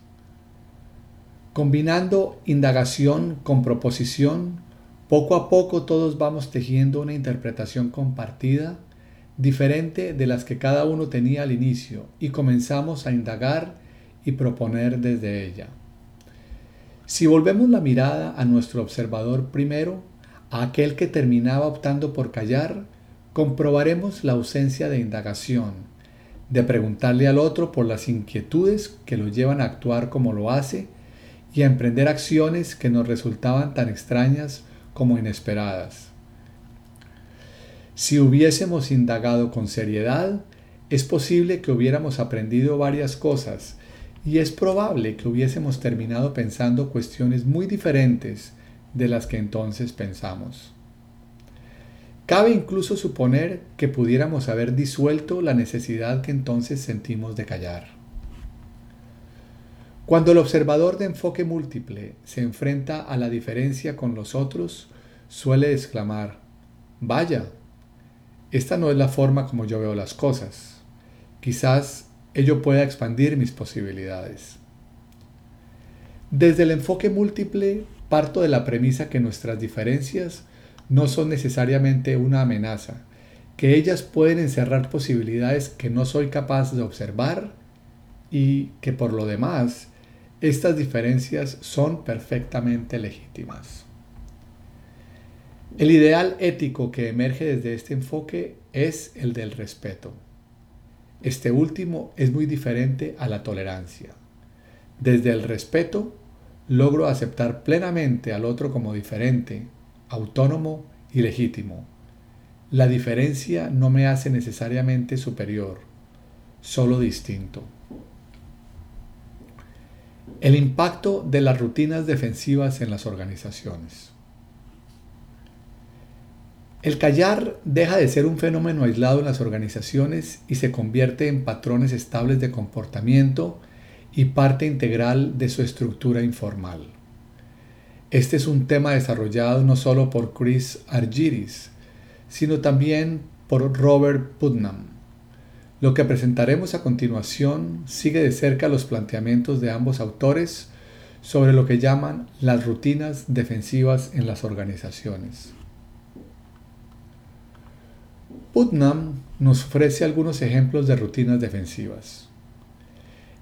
Combinando indagación con proposición, poco a poco todos vamos tejiendo una interpretación compartida, diferente de las que cada uno tenía al inicio, y comenzamos a indagar y proponer desde ella. Si volvemos la mirada a nuestro observador primero, a aquel que terminaba optando por callar, comprobaremos la ausencia de indagación, de preguntarle al otro por las inquietudes que lo llevan a actuar como lo hace y a emprender acciones que nos resultaban tan extrañas como inesperadas. Si hubiésemos indagado con seriedad, es posible que hubiéramos aprendido varias cosas y es probable que hubiésemos terminado pensando cuestiones muy diferentes de las que entonces pensamos. Cabe incluso suponer que pudiéramos haber disuelto la necesidad que entonces sentimos de callar. Cuando el observador de enfoque múltiple se enfrenta a la diferencia con los otros, suele exclamar, vaya, esta no es la forma como yo veo las cosas. Quizás ello pueda expandir mis posibilidades. Desde el enfoque múltiple parto de la premisa que nuestras diferencias no son necesariamente una amenaza, que ellas pueden encerrar posibilidades que no soy capaz de observar y que por lo demás estas diferencias son perfectamente legítimas. El ideal ético que emerge desde este enfoque es el del respeto. Este último es muy diferente a la tolerancia. Desde el respeto logro aceptar plenamente al otro como diferente, autónomo y legítimo. La diferencia no me hace necesariamente superior, solo distinto. El impacto de las rutinas defensivas en las organizaciones. El callar deja de ser un fenómeno aislado en las organizaciones y se convierte en patrones estables de comportamiento y parte integral de su estructura informal. Este es un tema desarrollado no solo por Chris Argyris, sino también por Robert Putnam. Lo que presentaremos a continuación sigue de cerca los planteamientos de ambos autores sobre lo que llaman las rutinas defensivas en las organizaciones. Putnam nos ofrece algunos ejemplos de rutinas defensivas.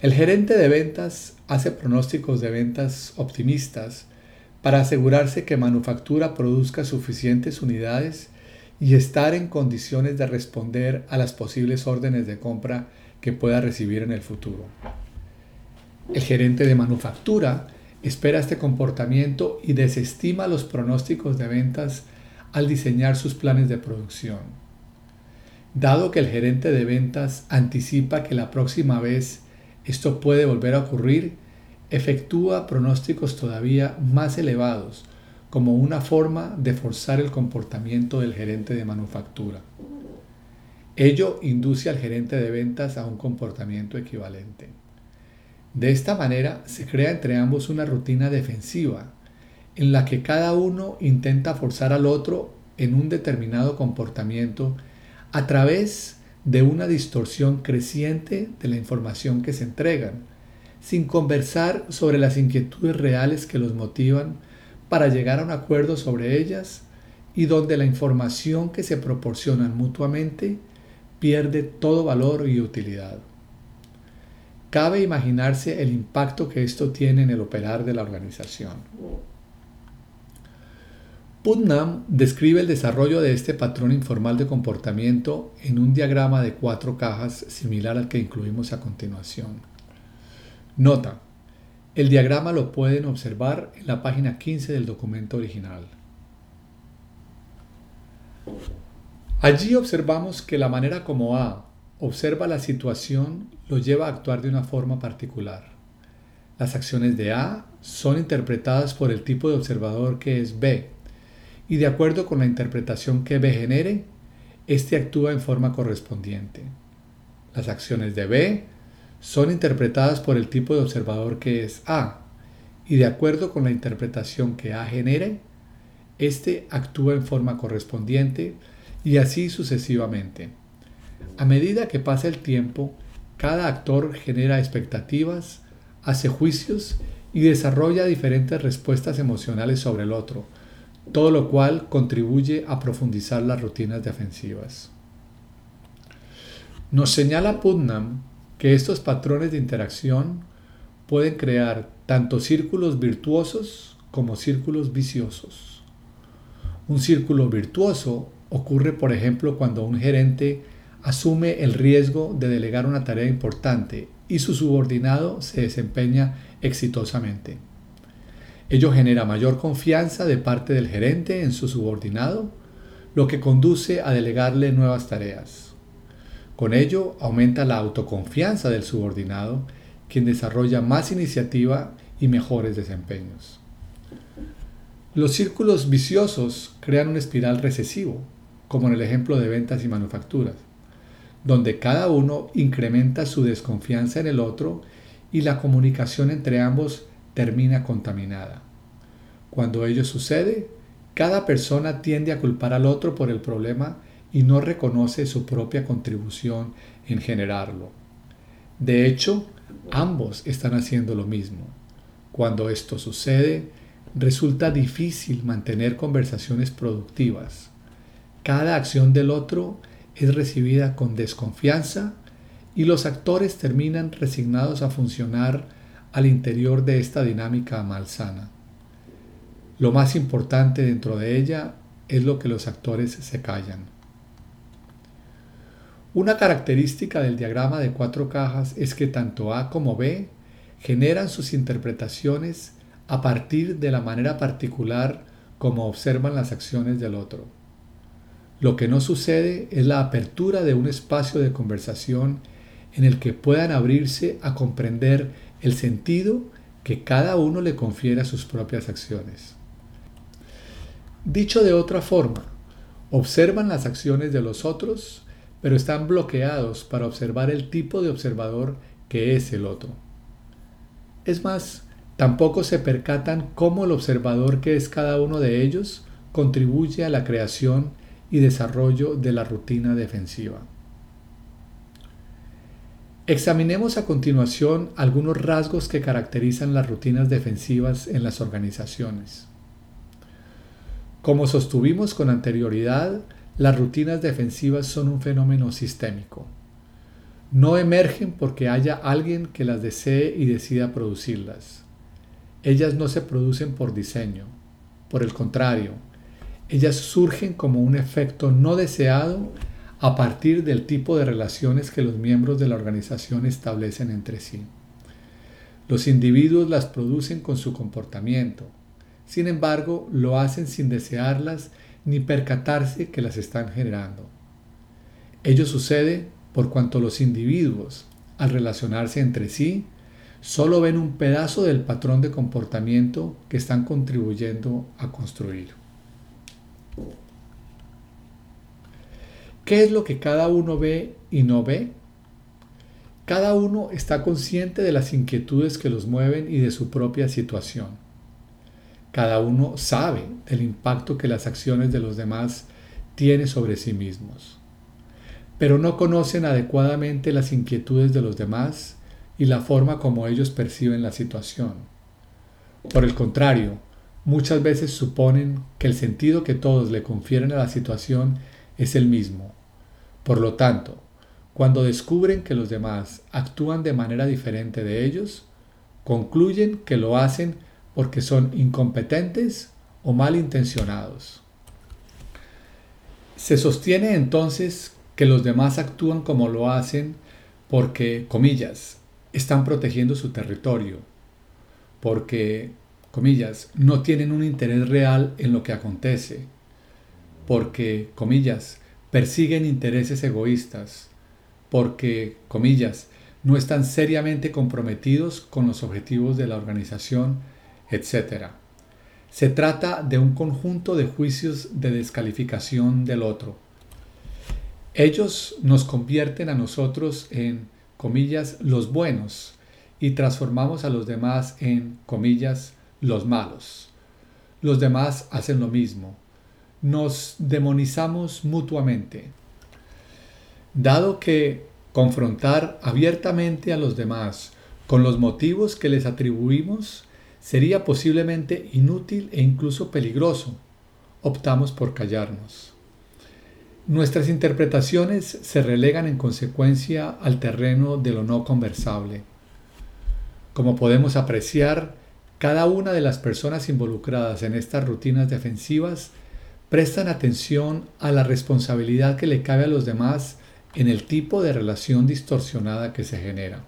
El gerente de ventas hace pronósticos de ventas optimistas para asegurarse que manufactura produzca suficientes unidades y estar en condiciones de responder a las posibles órdenes de compra que pueda recibir en el futuro. El gerente de manufactura espera este comportamiento y desestima los pronósticos de ventas al diseñar sus planes de producción. Dado que el gerente de ventas anticipa que la próxima vez esto puede volver a ocurrir, efectúa pronósticos todavía más elevados como una forma de forzar el comportamiento del gerente de manufactura. Ello induce al gerente de ventas a un comportamiento equivalente. De esta manera se crea entre ambos una rutina defensiva en la que cada uno intenta forzar al otro en un determinado comportamiento a través de una distorsión creciente de la información que se entregan, sin conversar sobre las inquietudes reales que los motivan para llegar a un acuerdo sobre ellas y donde la información que se proporcionan mutuamente pierde todo valor y utilidad. Cabe imaginarse el impacto que esto tiene en el operar de la organización. Putnam describe el desarrollo de este patrón informal de comportamiento en un diagrama de cuatro cajas similar al que incluimos a continuación. Nota, el diagrama lo pueden observar en la página 15 del documento original. Allí observamos que la manera como A observa la situación lo lleva a actuar de una forma particular. Las acciones de A son interpretadas por el tipo de observador que es B, y de acuerdo con la interpretación que B genere, éste actúa en forma correspondiente. Las acciones de B son interpretadas por el tipo de observador que es A, y de acuerdo con la interpretación que A genere, éste actúa en forma correspondiente y así sucesivamente. A medida que pasa el tiempo, cada actor genera expectativas, hace juicios y desarrolla diferentes respuestas emocionales sobre el otro, todo lo cual contribuye a profundizar las rutinas defensivas. Nos señala Putnam que estos patrones de interacción pueden crear tanto círculos virtuosos como círculos viciosos. Un círculo virtuoso Ocurre, por ejemplo, cuando un gerente asume el riesgo de delegar una tarea importante y su subordinado se desempeña exitosamente. Ello genera mayor confianza de parte del gerente en su subordinado, lo que conduce a delegarle nuevas tareas. Con ello aumenta la autoconfianza del subordinado, quien desarrolla más iniciativa y mejores desempeños. Los círculos viciosos crean un espiral recesivo, como en el ejemplo de ventas y manufacturas, donde cada uno incrementa su desconfianza en el otro y la comunicación entre ambos termina contaminada. Cuando ello sucede, cada persona tiende a culpar al otro por el problema y no reconoce su propia contribución en generarlo. De hecho, ambos están haciendo lo mismo. Cuando esto sucede, resulta difícil mantener conversaciones productivas cada acción del otro es recibida con desconfianza y los actores terminan resignados a funcionar al interior de esta dinámica malsana. Lo más importante dentro de ella es lo que los actores se callan. Una característica del diagrama de cuatro cajas es que tanto A como B generan sus interpretaciones a partir de la manera particular como observan las acciones del otro. Lo que no sucede es la apertura de un espacio de conversación en el que puedan abrirse a comprender el sentido que cada uno le confiere a sus propias acciones. Dicho de otra forma, observan las acciones de los otros, pero están bloqueados para observar el tipo de observador que es el otro. Es más, tampoco se percatan cómo el observador que es cada uno de ellos contribuye a la creación y desarrollo de la rutina defensiva. Examinemos a continuación algunos rasgos que caracterizan las rutinas defensivas en las organizaciones. Como sostuvimos con anterioridad, las rutinas defensivas son un fenómeno sistémico. No emergen porque haya alguien que las desee y decida producirlas. Ellas no se producen por diseño. Por el contrario, ellas surgen como un efecto no deseado a partir del tipo de relaciones que los miembros de la organización establecen entre sí. Los individuos las producen con su comportamiento, sin embargo lo hacen sin desearlas ni percatarse que las están generando. Ello sucede por cuanto los individuos, al relacionarse entre sí, solo ven un pedazo del patrón de comportamiento que están contribuyendo a construir. ¿Qué es lo que cada uno ve y no ve? Cada uno está consciente de las inquietudes que los mueven y de su propia situación. Cada uno sabe del impacto que las acciones de los demás tienen sobre sí mismos. Pero no conocen adecuadamente las inquietudes de los demás y la forma como ellos perciben la situación. Por el contrario, muchas veces suponen que el sentido que todos le confieren a la situación es el mismo. Por lo tanto, cuando descubren que los demás actúan de manera diferente de ellos, concluyen que lo hacen porque son incompetentes o malintencionados. Se sostiene entonces que los demás actúan como lo hacen porque, comillas, están protegiendo su territorio, porque, comillas, no tienen un interés real en lo que acontece, porque, comillas, persiguen intereses egoístas, porque, comillas, no están seriamente comprometidos con los objetivos de la organización, etc. Se trata de un conjunto de juicios de descalificación del otro. Ellos nos convierten a nosotros en, comillas, los buenos y transformamos a los demás en, comillas, los malos. Los demás hacen lo mismo. Nos demonizamos mutuamente. Dado que confrontar abiertamente a los demás con los motivos que les atribuimos sería posiblemente inútil e incluso peligroso, optamos por callarnos. Nuestras interpretaciones se relegan en consecuencia al terreno de lo no conversable. Como podemos apreciar, cada una de las personas involucradas en estas rutinas defensivas prestan atención a la responsabilidad que le cabe a los demás en el tipo de relación distorsionada que se genera.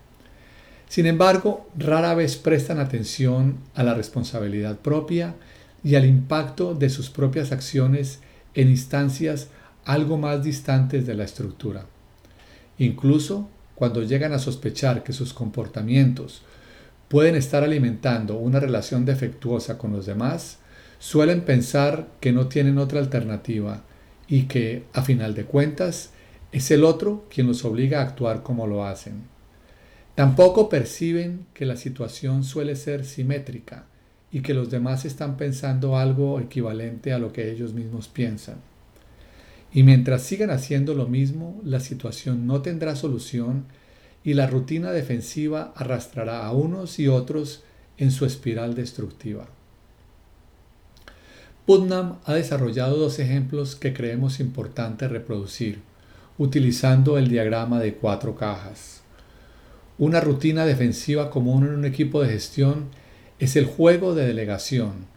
Sin embargo, rara vez prestan atención a la responsabilidad propia y al impacto de sus propias acciones en instancias algo más distantes de la estructura. Incluso cuando llegan a sospechar que sus comportamientos pueden estar alimentando una relación defectuosa con los demás, suelen pensar que no tienen otra alternativa y que, a final de cuentas, es el otro quien los obliga a actuar como lo hacen. Tampoco perciben que la situación suele ser simétrica y que los demás están pensando algo equivalente a lo que ellos mismos piensan. Y mientras sigan haciendo lo mismo, la situación no tendrá solución y la rutina defensiva arrastrará a unos y otros en su espiral destructiva. Putnam ha desarrollado dos ejemplos que creemos importante reproducir, utilizando el diagrama de cuatro cajas. Una rutina defensiva común en un equipo de gestión es el juego de delegación.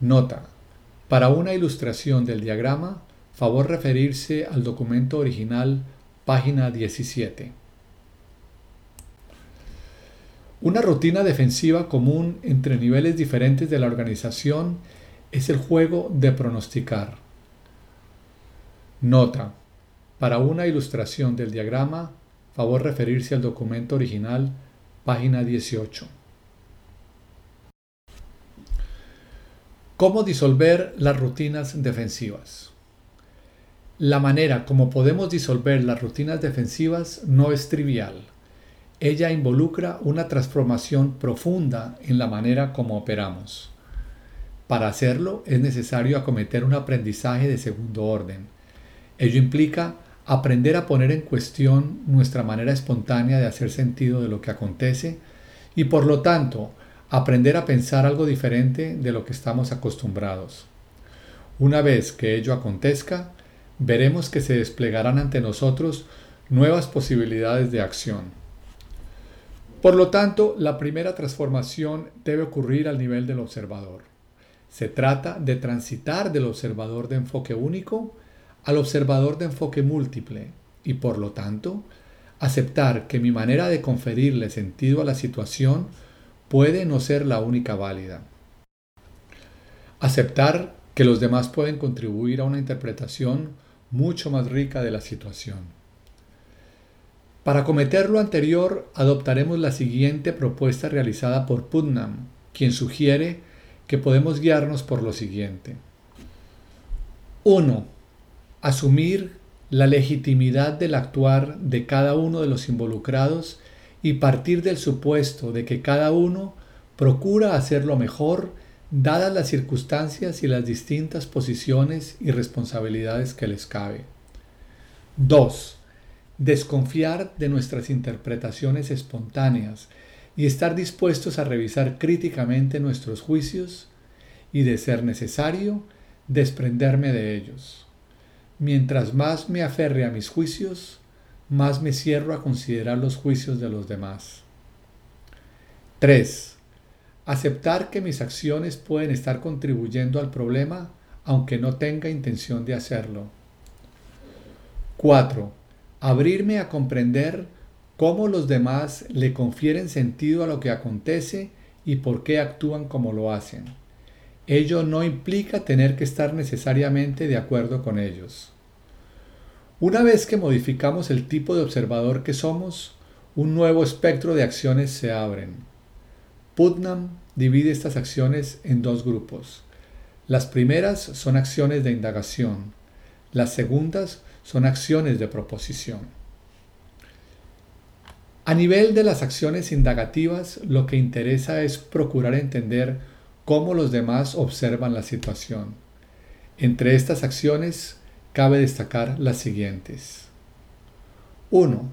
Nota. Para una ilustración del diagrama, favor referirse al documento original, página 17. Una rutina defensiva común entre niveles diferentes de la organización es el juego de pronosticar. Nota. Para una ilustración del diagrama, favor referirse al documento original, página 18. ¿Cómo disolver las rutinas defensivas? La manera como podemos disolver las rutinas defensivas no es trivial. Ella involucra una transformación profunda en la manera como operamos. Para hacerlo es necesario acometer un aprendizaje de segundo orden. Ello implica aprender a poner en cuestión nuestra manera espontánea de hacer sentido de lo que acontece y por lo tanto aprender a pensar algo diferente de lo que estamos acostumbrados. Una vez que ello acontezca, veremos que se desplegarán ante nosotros nuevas posibilidades de acción. Por lo tanto, la primera transformación debe ocurrir al nivel del observador. Se trata de transitar del observador de enfoque único al observador de enfoque múltiple y por lo tanto aceptar que mi manera de conferirle sentido a la situación puede no ser la única válida. Aceptar que los demás pueden contribuir a una interpretación mucho más rica de la situación. Para cometer lo anterior, adoptaremos la siguiente propuesta realizada por Putnam, quien sugiere que podemos guiarnos por lo siguiente. 1. Asumir la legitimidad del actuar de cada uno de los involucrados y partir del supuesto de que cada uno procura hacer lo mejor dadas las circunstancias y las distintas posiciones y responsabilidades que les cabe. 2. Desconfiar de nuestras interpretaciones espontáneas y estar dispuestos a revisar críticamente nuestros juicios y, de ser necesario, desprenderme de ellos. Mientras más me aferre a mis juicios, más me cierro a considerar los juicios de los demás. 3. Aceptar que mis acciones pueden estar contribuyendo al problema aunque no tenga intención de hacerlo. 4. Abrirme a comprender cómo los demás le confieren sentido a lo que acontece y por qué actúan como lo hacen. Ello no implica tener que estar necesariamente de acuerdo con ellos. Una vez que modificamos el tipo de observador que somos, un nuevo espectro de acciones se abren. Putnam divide estas acciones en dos grupos. Las primeras son acciones de indagación, las segundas son acciones de proposición. A nivel de las acciones indagativas, lo que interesa es procurar entender cómo los demás observan la situación. Entre estas acciones cabe destacar las siguientes. 1.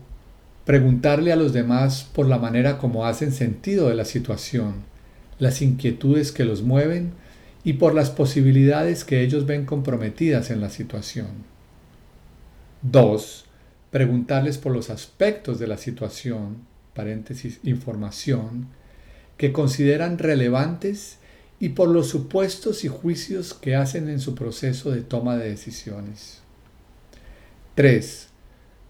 Preguntarle a los demás por la manera como hacen sentido de la situación, las inquietudes que los mueven y por las posibilidades que ellos ven comprometidas en la situación. 2. Preguntarles por los aspectos de la situación, información, que consideran relevantes y por los supuestos y juicios que hacen en su proceso de toma de decisiones. 3.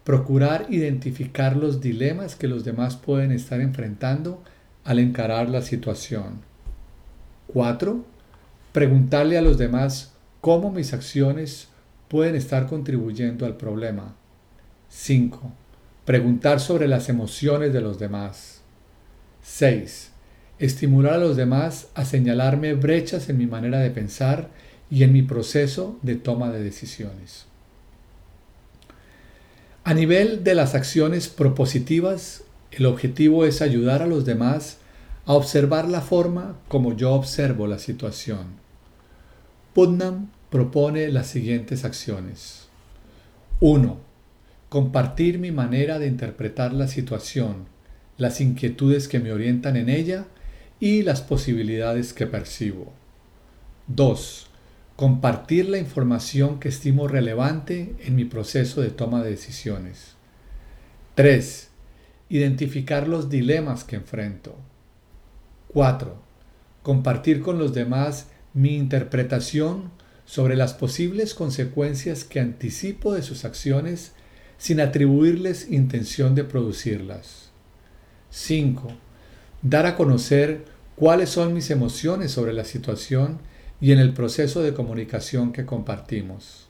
Procurar identificar los dilemas que los demás pueden estar enfrentando al encarar la situación. 4. Preguntarle a los demás cómo mis acciones pueden estar contribuyendo al problema. 5. Preguntar sobre las emociones de los demás. 6. Estimular a los demás a señalarme brechas en mi manera de pensar y en mi proceso de toma de decisiones. A nivel de las acciones propositivas, el objetivo es ayudar a los demás a observar la forma como yo observo la situación. Putnam propone las siguientes acciones. 1. Compartir mi manera de interpretar la situación, las inquietudes que me orientan en ella y las posibilidades que percibo. 2 compartir la información que estimo relevante en mi proceso de toma de decisiones. 3. Identificar los dilemas que enfrento. 4. Compartir con los demás mi interpretación sobre las posibles consecuencias que anticipo de sus acciones sin atribuirles intención de producirlas. 5. Dar a conocer cuáles son mis emociones sobre la situación y en el proceso de comunicación que compartimos.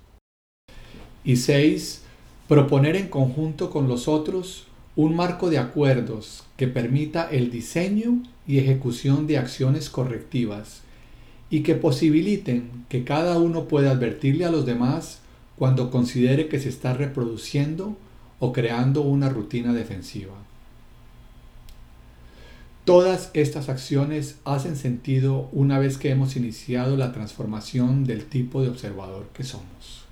Y 6. Proponer en conjunto con los otros un marco de acuerdos que permita el diseño y ejecución de acciones correctivas y que posibiliten que cada uno pueda advertirle a los demás cuando considere que se está reproduciendo o creando una rutina defensiva. Todas estas acciones hacen sentido una vez que hemos iniciado la transformación del tipo de observador que somos.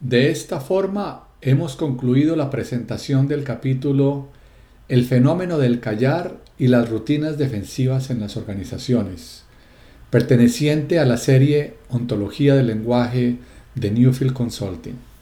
De esta forma hemos concluido la presentación del capítulo El fenómeno del callar y las rutinas defensivas en las organizaciones, perteneciente a la serie Ontología del lenguaje de Newfield Consulting.